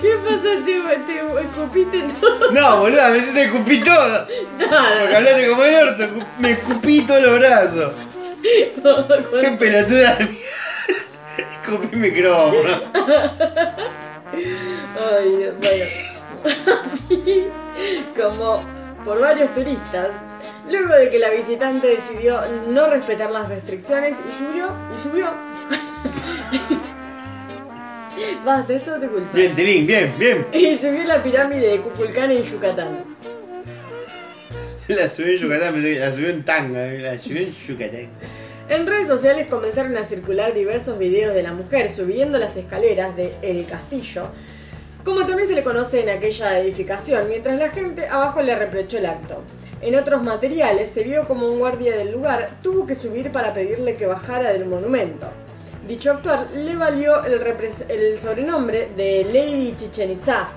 ¿Qué pasó? ¿Te, te escupiste todo? No, boluda, me hiciste escupí todo. Porque Nada. hablaste como el orto, me escupí todos los brazos. Qué pelotuda. Escupí el micrófono. Ay, Dios, bueno. (laughs) Así como por varios turistas, luego de que la visitante decidió no respetar las restricciones y subió, y subió. (laughs) Basta, esto te culpa. Bien, Tilín, bien, bien. Y subió la pirámide de Kukulcán en Yucatán. (laughs) La subí en Yucatán, la subí en tanga, eh, la subí en Yucatán. En redes sociales comenzaron a circular diversos videos de la mujer subiendo las escaleras de El Castillo, como también se le conoce en aquella edificación, mientras la gente abajo le reprochó el acto. En otros materiales se vio como un guardia del lugar tuvo que subir para pedirle que bajara del monumento. Dicho actuar le valió el, el sobrenombre de Lady Chichen Itza.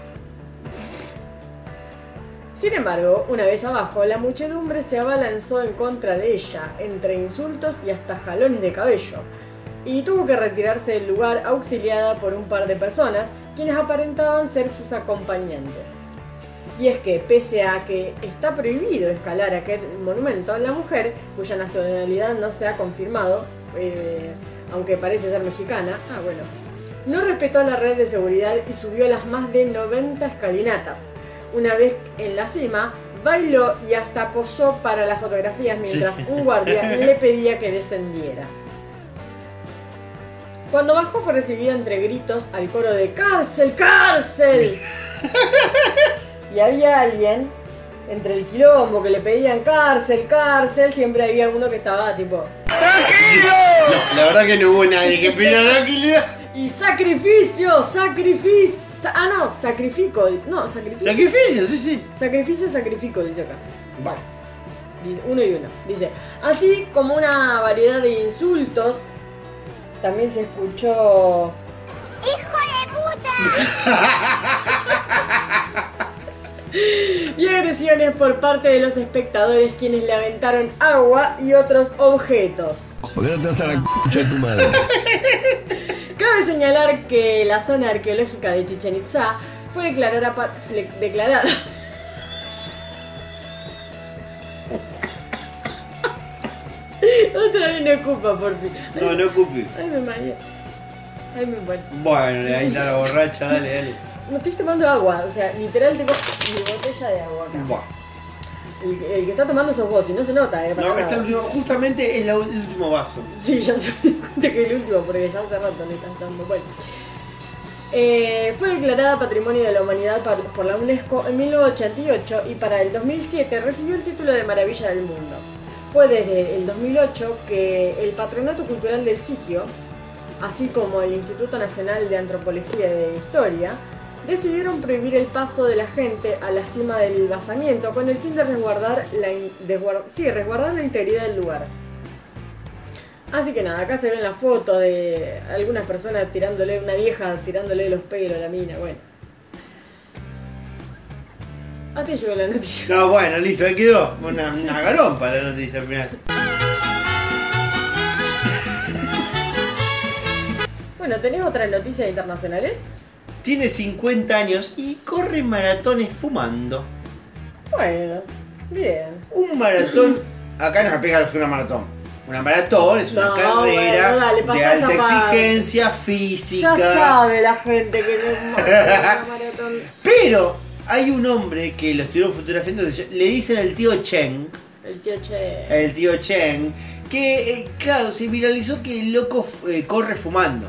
Sin embargo, una vez abajo, la muchedumbre se abalanzó en contra de ella, entre insultos y hasta jalones de cabello, y tuvo que retirarse del lugar auxiliada por un par de personas, quienes aparentaban ser sus acompañantes. Y es que, pese a que está prohibido escalar aquel monumento, la mujer, cuya nacionalidad no se ha confirmado, eh, aunque parece ser mexicana, ah bueno, no respetó la red de seguridad y subió las más de 90 escalinatas. Una vez en la cima, bailó y hasta posó para las fotografías mientras un guardia (laughs) le pedía que descendiera. Cuando bajó fue recibida entre gritos al coro de ¡Cárcel, cárcel! (laughs) Y había alguien entre el quilombo que le pedían cárcel, cárcel, siempre había uno que estaba tipo (laughs) No, la verdad que no hubo nadie que pidiera tranquilidad. Y sacrificio, sacrificio, sa- ah no, sacrifico, no, sacrificio. Sacrificio, sí, sí. Sacrificio, sacrifico, dice acá. Dice uno y uno. Dice, así como una variedad de insultos, también se escuchó. ¡Hijo de puta! (laughs) y agresiones por parte de los espectadores quienes le aventaron agua y otros objetos. ¿Por qué no te vas a la concha de tu madre? Señalar que la zona arqueológica de Chichen Itza fue declarada, declarada (laughs) Otra vez no ocupa, por fin. Ay, No, no cupi. Ay, me mareé. Ay, me bueno. Bueno, ahí está la borracha, dale, dale. No estoy tomando agua, o sea, literal tengo mi botella de agua acá. Buah. El, el que está tomando sos vos, y no se nota, eh. para No, nada. este último, justamente es la- el último vaso. Sí, ya se di cuenta que el último, porque ya hace rato le estás dando. Bueno. Eh, fue declarada Patrimonio de la Humanidad por la UNESCO en 1988 y para el 2007 recibió el título de Maravilla del Mundo. Fue desde el 2008 que el Patronato Cultural del sitio, así como el Instituto Nacional de Antropología y de Historia, decidieron prohibir el paso de la gente a la cima del basamiento con el fin de resguardar la, desguar- sí, resguardar la integridad del lugar. Así que nada, acá se ven la foto de algunas personas tirándole, una vieja tirándole los pelos a la mina, bueno. Hasta ahí llegó la noticia. No, bueno, listo, ahí quedó. Una, una galompa la noticia al final. Bueno, ¿tenés otras noticias internacionales? Tiene 50 años y corre maratones fumando. Bueno, bien. Un maratón. Acá nos lo que es una maratón. Una maratón es una No, carrera bueno, dale, de pasá alta parte. exigencia física. Ya sabe la gente que no es una (laughs) maratón. Pero hay un hombre que lo estuvieron fotografiando, le dicen al tío Chen, El tío Che. el tío Chen, que eh, claro, se viralizó que el loco eh, corre fumando.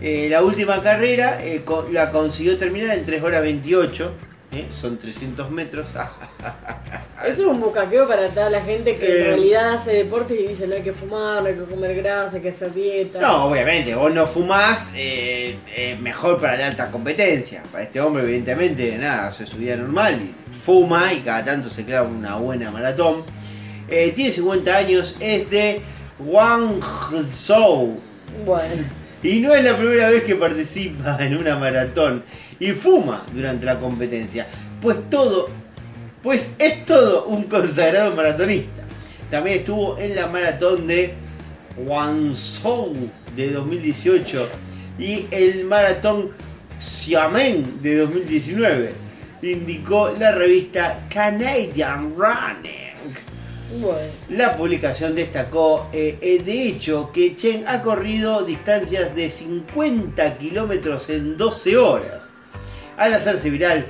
Eh, la última carrera eh, co- la consiguió terminar en 3 horas 28, eh, son 300 metros. (laughs) Eso es un bucaqueo para toda la gente que en realidad hace deportes y dice no hay que fumar, no hay que comer grasa, hay que hacer dieta. No, obviamente, vos no fumás, mejor para la alta competencia. Para este hombre, evidentemente, nada, hace su vida normal y fuma y cada tanto se clava una buena maratón. Tiene 50 años, es de Guangzhou. Bueno, Y no es la primera vez que participa en una maratón y fuma durante la competencia. Pues todo, pues es todo un consagrado maratonista. También estuvo en la maratón de Guangzhou de 2018 y el maratón Xiamen de 2019. Indicó la revista Canadian Running. La publicación destacó, eh, eh, de hecho, que Chen ha corrido distancias de 50 kilómetros en 12 horas. Al hacerse viral,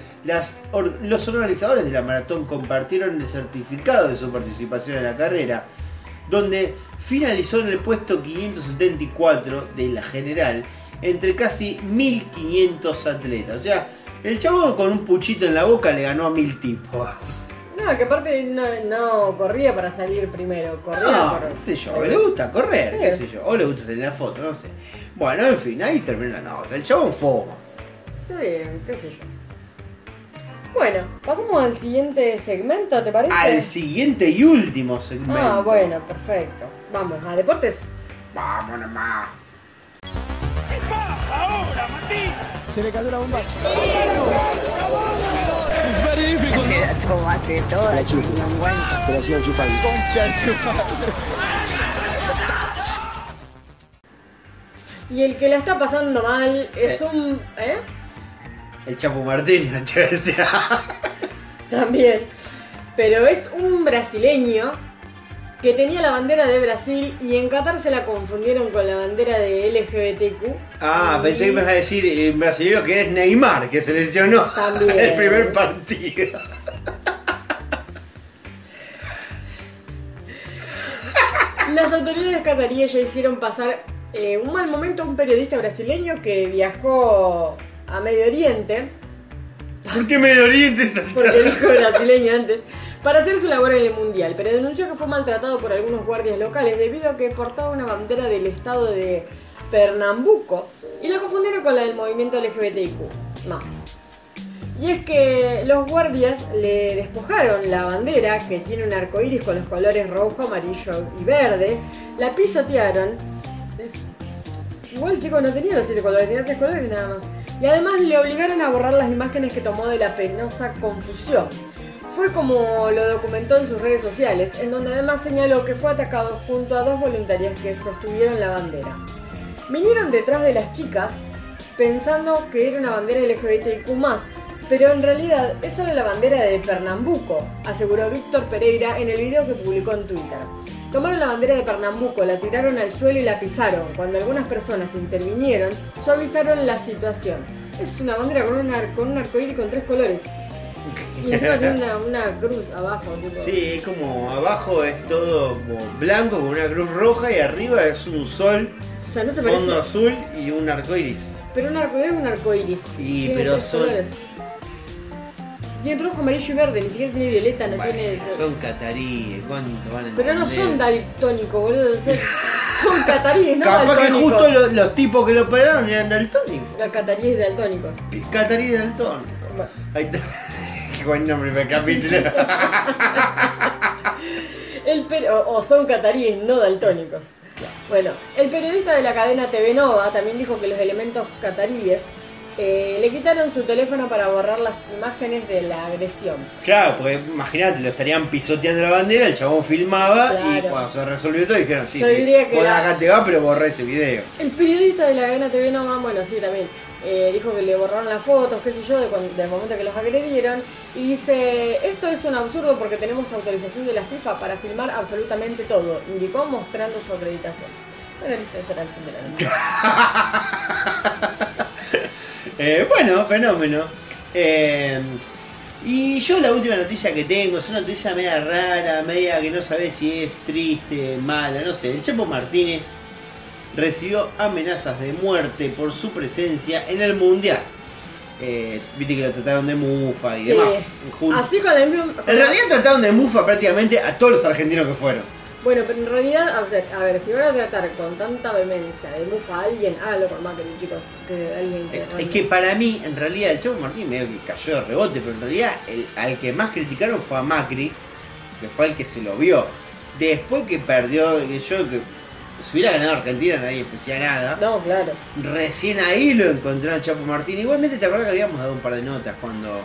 los organizadores de la maratón compartieron el certificado de su participación en la carrera, donde finalizó en el puesto 574 de la general entre casi 1500 atletas. O sea, el chabón con un puchito en la boca le ganó a mil tipos. No, que aparte no, no corría para salir primero, corría No, por... qué sé yo, le gusta correr, Sí. qué sé yo, o le gusta tener la foto, no sé. Bueno, en fin, ahí termina la nota. El chabón fuma. Está bien, qué sé yo. Bueno, pasamos al siguiente segmento, ¿te parece? Al siguiente y último segmento. Ah, bueno, perfecto. Vamos, a deportes. Vamos nomás. Se le cayó la bombacha. Me la tomaste toda, chingüengüenza. Pero sigo chupando. Concha madre. Y el que la está pasando mal es Eh. un... ¿Eh? El Chapo Martínez, (laughs) te decía. También. Pero es un brasileño que tenía la bandera de Brasil y en Qatar se la confundieron con la bandera de LGBTQ. Ah, Y- pensé que ibas a decir en brasileño que es Neymar, que se lesionó También. (laughs) el primer partido. Las autoridades cataríes ya hicieron pasar eh, un mal momento a un periodista brasileño que viajó a Medio Oriente, ¿Por qué Medio Oriente es porque dijo brasileño antes, para hacer su labor en el Mundial, pero denunció que fue maltratado por algunos guardias locales debido a que portaba una bandera del estado de Pernambuco y la confundieron con la del movimiento LGBTIQ. Más. Y es que los guardias le despojaron la bandera, que tiene un arco iris con los colores rojo, amarillo y verde, la pisotearon. Es- Igual el chico no tenía los siete colores, tenía tres colores nada más. Y además le obligaron a borrar las imágenes que tomó de la penosa confusión. Fue como lo documentó en sus redes sociales, en donde además señaló que fue atacado junto a dos voluntarias que sostuvieron la bandera. Vinieron detrás de las chicas pensando que era una bandera LGBTIQ+, pero en realidad es solo la bandera de Pernambuco, aseguró Víctor Pereira en el video que publicó en Twitter. Tomaron la bandera de Pernambuco, la tiraron al suelo y la pisaron. Cuando algunas personas intervinieron, suavizaron la situación. Es una bandera con un, con un arcoíris con tres colores. Y encima tiene una, una cruz abajo. Tipo. Sí, es como abajo es todo como blanco con una cruz roja y arriba es un sol, O sea, no se fondo parece. azul y un arco iris. Pero un arcoíris es un arcoíris. Y, Tiene pero son- colores. Tiene rojo, amarillo y verde, ni siquiera tiene violeta, no tiene. Son cataríes, ¿cuánto van a Pero no son daltónicos, boludo. sea, son (laughs) cataríes, no Capaz que daltónicos. justo lo- los, tipos que lo operaron eran daltónicos. Los cataríes daltónicos. Catarí daltónico. Bueno. Ahí está. Qué buen nombre para (laughs) el capítulo. El per- o, o son cataríes no daltónicos. Bueno, el periodista de la cadena TV Nova también dijo que los elementos cataríes eh, le quitaron su teléfono para borrar las imágenes de la agresión. Claro, porque imagínate, lo estarían pisoteando la bandera, el chabón filmaba y cuando se resolvió todo dijeron, sí, Yo sí, diría que vos la- acá te va, pero borré ese video. El periodista de la Gana TV, no, ah, bueno, sí, también, eh, dijo que le borraron las fotos, qué sé yo, del momento que los agredieron. Y dice, esto es un absurdo porque tenemos autorización de la FIFA para filmar absolutamente todo, indicó mostrando su acreditación. Bueno, listo, ese era el fin. (laughs) Eh, bueno, fenómeno. Eh, y yo la última noticia que tengo es una noticia media rara, media que no sabes si es triste, mala, no sé. El Chapo Martínez recibió amenazas de muerte por su presencia en el Mundial. Eh, Viste que lo trataron de mufa y Sí. demás. Así con el mismo... En realidad trataron de mufa prácticamente a todos los argentinos que fueron. Bueno, pero en realidad, o sea, a ver, si van a tratar con tanta vehemencia de mufa a alguien, hágalo con Macri, chicos. Que alguien que Es que para mí, en realidad, el Chapo Martín medio que cayó de rebote, pero en realidad el, al que más criticaron fue a Macri, que fue el que se lo vio. Después que perdió, que yo que si hubiera ganado Argentina nadie decía nada. No, claro. Recién ahí lo encontró el Chapo Martín. Igualmente te acuerdas que habíamos dado un par de notas cuando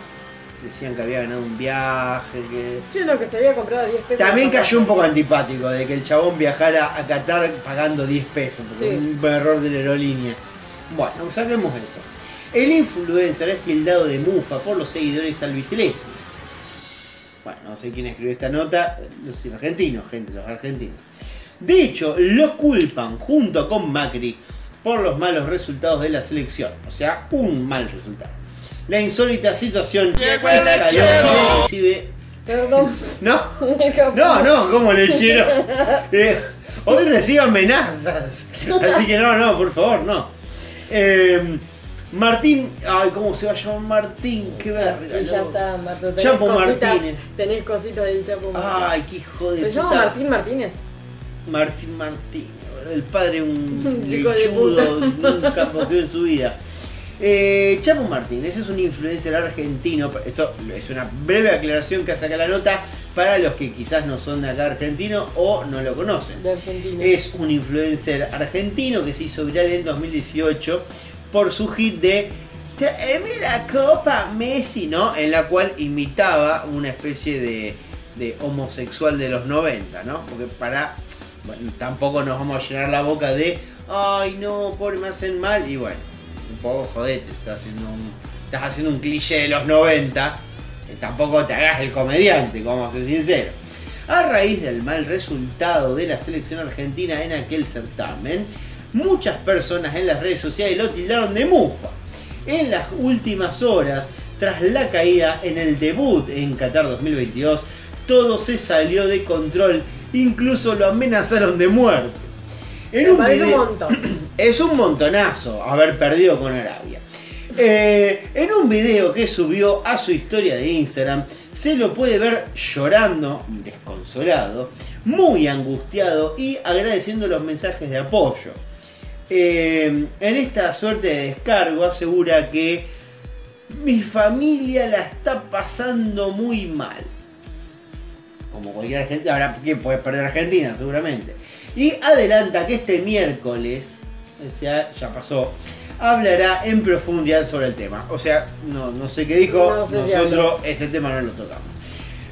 decían que había ganado un viaje, que. Siendo que se había comprado 10 pesos. También cayó un poco antipático de que el chabón viajara a Qatar pagando 10 pesos, porque Sí. un error de la aerolínea. Bueno, saquemos eso. El influencer es tildado de mufa por los seguidores albicelestes. Bueno, no sé quién escribió esta nota, los argentinos, gente, los argentinos. De hecho, lo culpan junto con Macri por los malos resultados de la selección. O sea, un mal resultado. La insólita situación escaló inclusive Perdón. (laughs) no, no, no, como lechero. (laughs) Eh, hoy recibo amenazas. Así que no, no, por favor, no. Eh, Martín, ay, ¿cómo se va a llamar Martín? Qué verga. Y ya está, Marto. Tenés Chapo cositas- Martínez. Tenés cositas del Chapo Martínez. Ay, qué hijo de ¿Se puta. llama Martín Martínez? Martín Martín. El padre un (laughs) lechudo, nunca cogió en su vida. Eh, Chapo Martínez es un influencer argentino. Esto es una breve aclaración que hace acá la nota para los que quizás no son de acá argentinos o no lo conocen. De. Es un influencer argentino que se hizo viral en 2018 por su hit de Traeme la copa Messi, ¿no? En la cual imitaba una especie de, de homosexual de los 90, ¿no? Porque para. Bueno, tampoco nos vamos a llenar la boca de. Ay, no, pobre, me hacen mal. Y bueno, un poco jodete, estás haciendo un, estás haciendo un cliché de los 90. eh, tampoco te hagas el comediante, vamos a ser sinceros. A raíz del mal resultado de la selección argentina en aquel certamen, muchas personas en las redes sociales lo tildaron de mufa. En las últimas horas, tras la caída en el debut en Qatar 2022, todo se salió de control, incluso lo amenazaron de muerte. En un parece un video- montón. (clears throat) es un montonazo haber perdido con Arabia. Eh, en un video que subió a su historia de Instagram, se lo puede ver llorando, desconsolado, muy angustiado y agradeciendo los mensajes de apoyo. Eh, en esta suerte de descargo asegura que mi familia la está pasando muy mal. Como cualquier argentina, habrá que puede perder Argentina seguramente. Y adelanta que este miércoles, o sea, ya pasó, hablará en profundidad sobre el tema. O sea, no, no sé qué dijo, No sé si nosotros este tema no lo tocamos.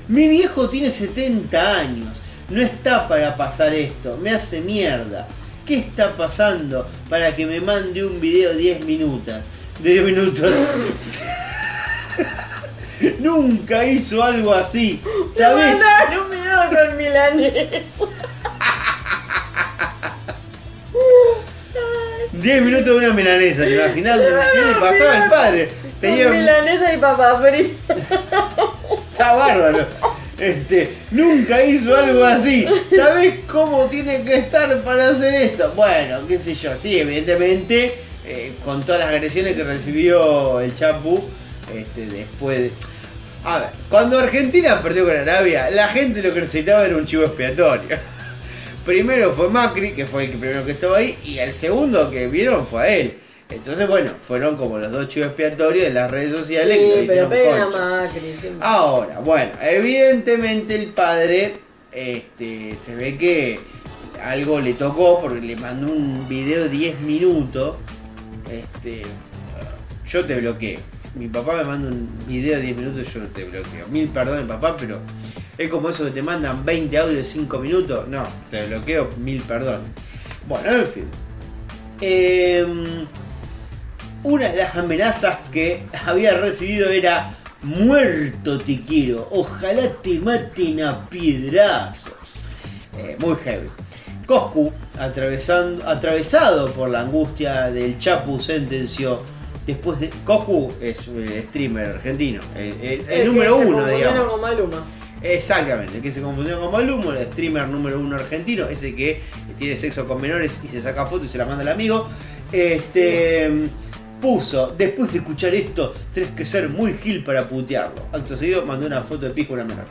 Mi viejo tiene 70 años, no está para pasar esto, me hace mierda. ¿Qué está pasando para que me mande un video de 10 minutos? De 10 minutos. (laughs) Nunca hizo algo así. ¿Sabés? mandaron un video con milanés. 10 minutos de una milanesa, ¿te imaginas? ¿Qué le pasaba al padre? Tenía milanesa y papá frito. Está bárbaro. Este, nunca hizo algo así. ¿Sabés cómo tiene que estar para hacer esto? Bueno, qué sé yo, sí, evidentemente, eh, con todas las agresiones que recibió el Chapu, este, después de. A ver, cuando Argentina perdió con Arabia, la gente lo que necesitaba era un chivo expiatorio. (laughs) Primero fue Macri, que fue el que primero que estaba ahí, y el segundo que vieron fue a él. Entonces, bueno, fueron como los dos chivos expiatorios de las redes sociales. que Sí, pero a concha. Macri. sí. Ahora, bueno, evidentemente el padre este, se ve que algo le tocó porque le mandó un video de 10 minutos. Este, yo te bloqueo. Mi papá me manda un video de 10 minutos, yo no te bloqueo. Mil perdones, papá, pero es como eso que te mandan 20 audios de 5 minutos. No, te bloqueo, mil perdones. Bueno, en fin. Em, una de las amenazas que había recibido era muerto te quiero, ojalá te maten a piedrazos. Eh, muy heavy. Coscu, atravesando, atravesado por la angustia del Chapu, sentenció después de. Coscu es un streamer argentino, el, el- el El número que se uno, digamos. con Maluma. Exactamente, el que se confundió con Maluma, el streamer número uno argentino, ese que tiene sexo con menores y se saca fotos y se la manda al amigo. Este puso, después de escuchar esto, tenés que ser muy gil para putearlo. Acto seguido mandó una foto de pijo a una menor.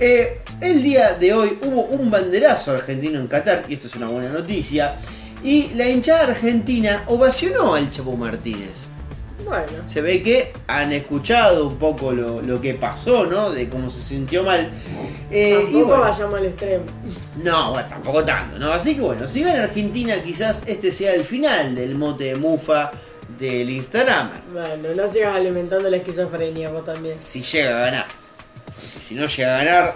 Eh, el día de hoy hubo un banderazo argentino en Qatar, y esto es una buena noticia, y la hinchada argentina ovacionó al Chapo Martínez Bueno. se ve que han escuchado un poco lo, lo que pasó, ¿no? De cómo se sintió mal. Eh, y Tampoco bueno, vayamos al extremo. no, bueno, tampoco tanto, ¿no? Así que bueno, si gana Argentina, quizás este sea el final del mote de Mufa del Instagram. Bueno, no sigas alimentando la esquizofrenia vos también. Si llega a ganar. Porque si no llega a ganar,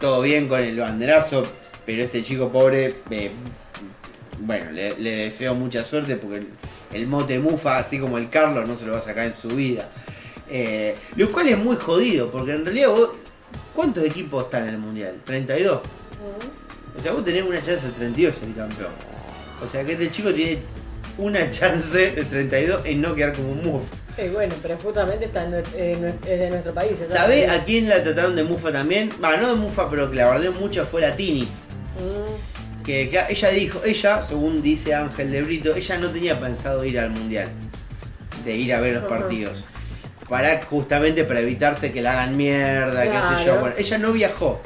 todo bien con el banderazo, pero este chico pobre, eh, bueno, le, le deseo mucha suerte porque el, el mote Mufa, así como el Carlos, no se lo va a sacar en su vida. Eh, lo cual es muy jodido, porque en realidad vos, ¿cuántos equipos están en el Mundial? 32. O sea, vos tenés una chance de 32 de ser campeón. O sea que este chico tiene una chance de 32 en no quedar como un Mufa. Eh, bueno, pero justamente está en, nue- es de nuestro país. ¿Sabés a quién la trataron de mufa también? Va, no de mufa, pero que la bardeó mucho fue la Tini. Mm, Que claro, ella dijo, ella, según dice Ángel de Brito, ella no tenía pensado ir al mundial. De ir a ver los partidos. Para justamente para evitarse que la hagan mierda, qué sé yo. Claro. Bueno, ella no viajó.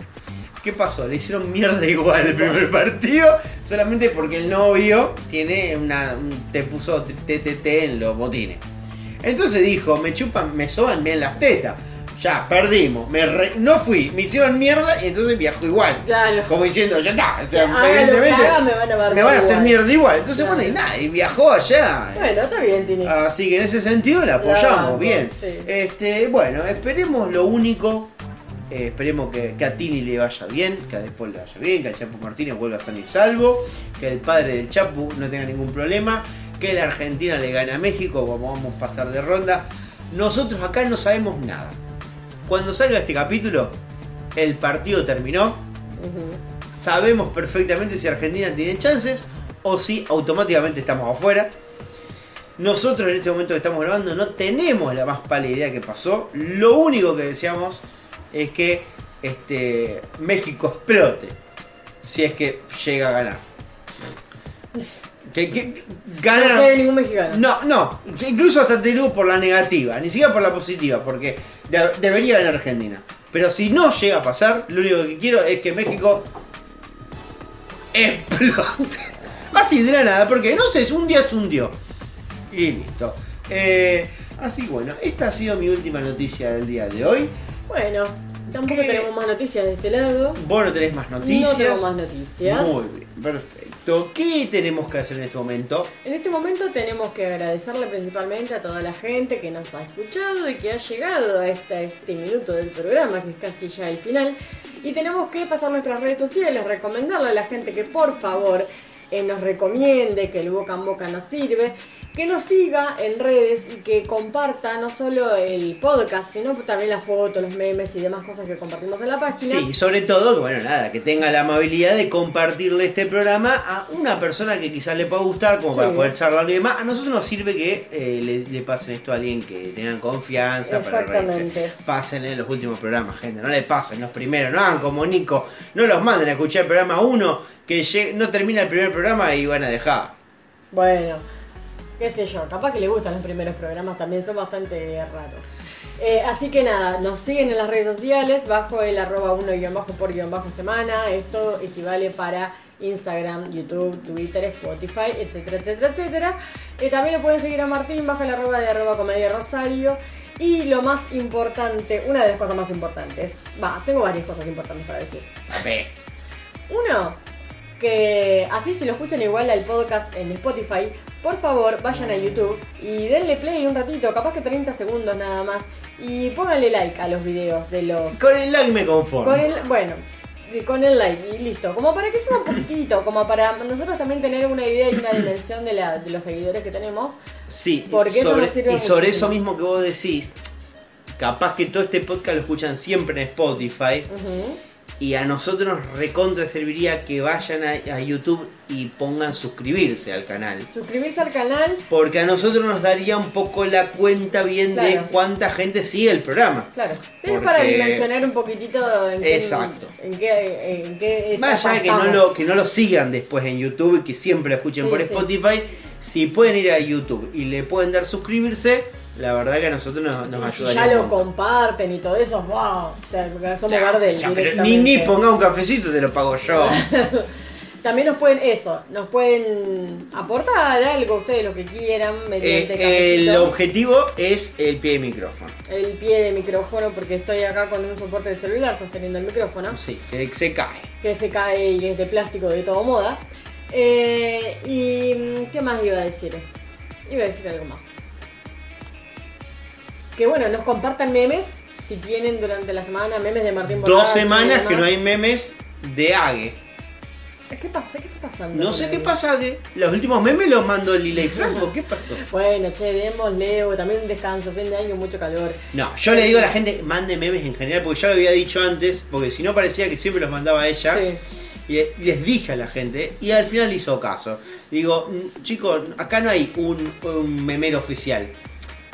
¿Qué pasó? Le hicieron mierda igual el primer partido, solamente porque el novio tiene una. un- te puso TTT en los botines. Entonces dijo, me chupan, me soban bien las tetas. Ya, perdimos. Me re- no fui, me hicieron mierda y entonces viajo igual. Claro. Como diciendo, ya está. O sea, evidentemente me van a bardear me van a hacer mierda igual. Entonces, Claro. bueno, y nada, y viajó allá. Bueno, está bien, Tini. Así que en ese sentido la apoyamos, banco, bien. sí. Este, bueno, esperemos lo único. eh, esperemos que, que a Tini le vaya bien, que a después le vaya bien, que a Chapo Martínez vuelva sano y salvo, que el padre del Chapu no tenga ningún problema, que la Argentina le gane a México, como vamos a pasar de ronda. Nosotros acá no sabemos nada. Cuando salga este capítulo, el partido terminó. Sabemos perfectamente si Argentina tiene chances o si automáticamente estamos afuera. Nosotros en este momento que estamos grabando no tenemos la más pálida idea que pasó. Lo único que deseamos es que este, México explote. Si es que llega a ganar. Que, que- gana. No ningún mexicano. No, no. Incluso hasta digo por la negativa, ni siquiera por la positiva, porque de- debería ganar Argentina. Pero si no llega a pasar, lo único que quiero es que México explote. (laughs) Así de la nada, porque no sé, un día es un dio. Y listo. Eh, así bueno, esta ha sido mi última noticia del día de hoy. Bueno, tampoco ¿Qué? tenemos más noticias de este lado. Vos no tenés más noticias. No tengo más noticias. Muy bien, perfecto. ¿Qué tenemos que hacer en este momento? En este momento tenemos que agradecerle principalmente a toda la gente que nos ha escuchado y que ha llegado a esta- este minuto del programa, que es casi ya el final. Y tenemos que pasar nuestras redes sociales, recomendarle a la gente que por favor eh, nos recomiende, que el boca en boca nos sirve, que nos siga en redes y que comparta no solo el podcast, sino también las fotos, los memes y demás cosas que compartimos en la página. Sí, sobre todo, bueno, nada, que tenga la amabilidad de compartirle este programa a una persona que quizás le pueda gustar, como para poder charlar y demás. A nosotros nos sirve que eh, le, le pasen esto a alguien que tengan confianza para. Exactamente. Pasen en los últimos programas, gente, no le pasen los primeros, no hagan como Nico, no los manden a escuchar el programa 1, que llegue- no termina el primer programa y van a dejar. Bueno, qué sé yo, capaz que le gustan los primeros programas también, son bastante raros. Eh, así que nada, nos siguen en las redes sociales bajo el arroba 1 guion bajo por guion bajo semana. Esto equivale para Instagram, YouTube, Twitter, Spotify, etcétera, etcétera, etcétera. Eh, también lo pueden seguir a Martín bajo el arroba de arroba comedia rosario. Y lo más importante, una de las cosas más importantes, va, tengo varias cosas importantes para decir. Uno, que así si lo escuchan igual al podcast en Spotify, por favor vayan a YouTube y denle play un ratito, capaz que 30 segundos nada más, y pónganle like a los videos de los... Con el like me conformo. Con el, bueno, con el like y listo. Como para que suba un poquitito, como para nosotros también tener una idea y una dimensión de, la, de los seguidores que tenemos. Sí, porque eso sobre, nos sirve y sobre muchísimo. eso mismo que vos decís, capaz que todo este podcast lo escuchan siempre en Spotify. Ujú. Y a nosotros nos recontra serviría que vayan a, a YouTube y pongan suscribirse al canal. Suscribirse al canal, Porque a nosotros nos daría un poco la cuenta bien de cuánta gente sigue el programa. claro. Sí, es para dimensionar un poquitito en qué, Exacto. en qué, en qué Más allá de que no, lo, que no lo sigan después en YouTube y que siempre lo escuchen Sí, por sí. Spotify, si pueden ir a YouTube y le pueden dar suscribirse, la verdad que a nosotros nos, nos Y si ya lo comparten y todo eso, wow, o sea, somos Ya, Gardel ya, pero directamente. ni, ni ponga un cafecito, te lo pago yo. (laughs) También nos pueden, eso, nos pueden aportar algo, ustedes lo que quieran, mediante Eh, el objetivo es el pie de micrófono. el pie de micrófono, porque estoy acá con un soporte de celular sosteniendo el micrófono, Sí, que se cae. que se cae y es de plástico de todo moda. Eh, y ¿qué más iba a decir? Iba a decir algo más. Que bueno, nos compartan memes si tienen durante la semana memes de Martín Dos Borracho y semanas que no hay memes de Age. ¿Qué pasa? ¿Qué está pasando? No sé qué pasa Age. Los últimos memes los mandó Lila y (laughs) Franco. ¿Qué pasó? Bueno, che, demos Leo, también un descanso, fin de año, mucho calor. No, yo le digo a la gente, mande memes en general, porque ya lo había dicho antes, porque si no parecía que siempre los mandaba ella. Sí. Y y les dije a la gente, y al final hizo caso. Digo, "Mm, chicos, acá no hay un, un memero oficial.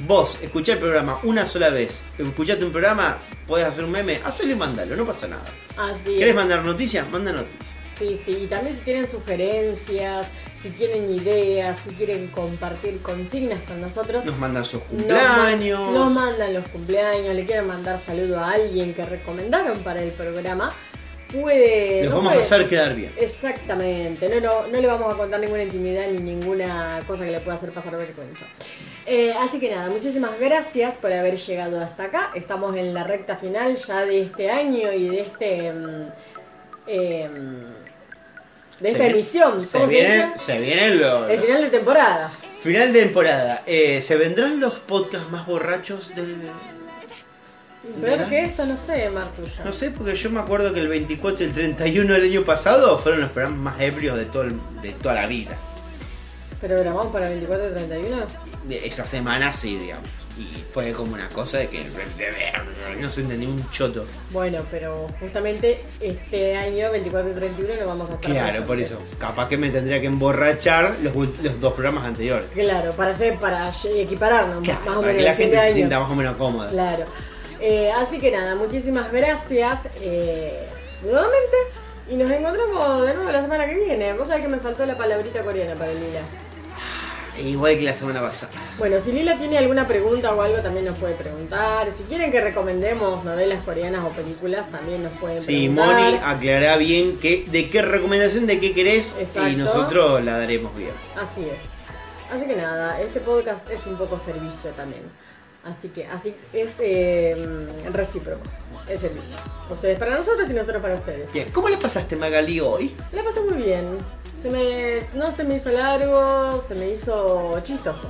Vos, escuchá el programa una sola vez. Escuchaste un programa, podés hacer un meme, hacelo y mandalo, no pasa nada. Así ¿Querés es. mandar noticias? Manda noticias. Sí, sí, y también si tienen sugerencias, si tienen ideas, si quieren compartir consignas con nosotros. Nos mandan sus cumpleaños. Nos mandan los cumpleaños, le quieren mandar saludo a alguien que recomendaron para el programa. Puede. Los no vamos puede- a hacer quedar bien. Exactamente, no, no, no le vamos a contar ninguna intimidad ni ninguna cosa que le pueda hacer pasar vergüenza. Eh, así que nada, muchísimas gracias por haber llegado hasta acá. Estamos en la recta final ya de este año y de este. mm, em, de esta emisión. Se ¿Cómo se viene, dice? se viene lo- El final de temporada. Final de temporada. Eh, ¿Se vendrán los podcasts más borrachos del.? Peor que esto, no sé, Martuya. No sé, porque yo me acuerdo que el 24 y el 31 del año pasado fueron los programas más ebrios de, todo el- de toda la vida. Pero grabamos para 24 y 31. De esa semana sí, digamos. Y fue como una cosa de que no se entendía un choto. Bueno, pero justamente este año, 24 y 31, no vamos a estar Claro, por eso. Capaz que me tendría que emborrachar los, los dos programas anteriores. Claro, para hacer, para equipararnos Claro, más o para menos que la gente se sienta más o menos cómoda. Claro. Eh, así que nada, muchísimas gracias eh, nuevamente. Y nos encontramos de nuevo la semana que viene. Vos sabés que me faltó la palabrita coreana para el Lila. Igual que la semana pasada. Bueno, si Lila tiene alguna pregunta o algo, también nos puede preguntar. Si quieren que recomendemos novelas coreanas o películas, también nos pueden Sí, preguntar. Moni aclará bien que, de qué recomendación, de qué querés Exacto. y nosotros la daremos bien. Así es. Así que nada, este podcast es un poco servicio también. Así que así es eh, recíproco, es servicio. Ustedes para nosotros y nosotros para ustedes. Bien, ¿cómo le pasaste Magali hoy? La pasé muy bien. Se me, no se me hizo largo, se me hizo chistoso.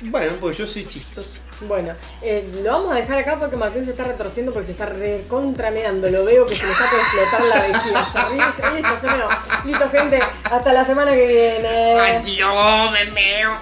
Bueno, pues yo soy chistoso. Bueno, eh, lo vamos a dejar acá porque Martín se está retorciendo porque se está recontrameando. Lo veo que se le está por explotar la vejiga. (laughs) Se Listo, se meó. Listo, gente. Hasta la semana que viene. Adiós, me meo.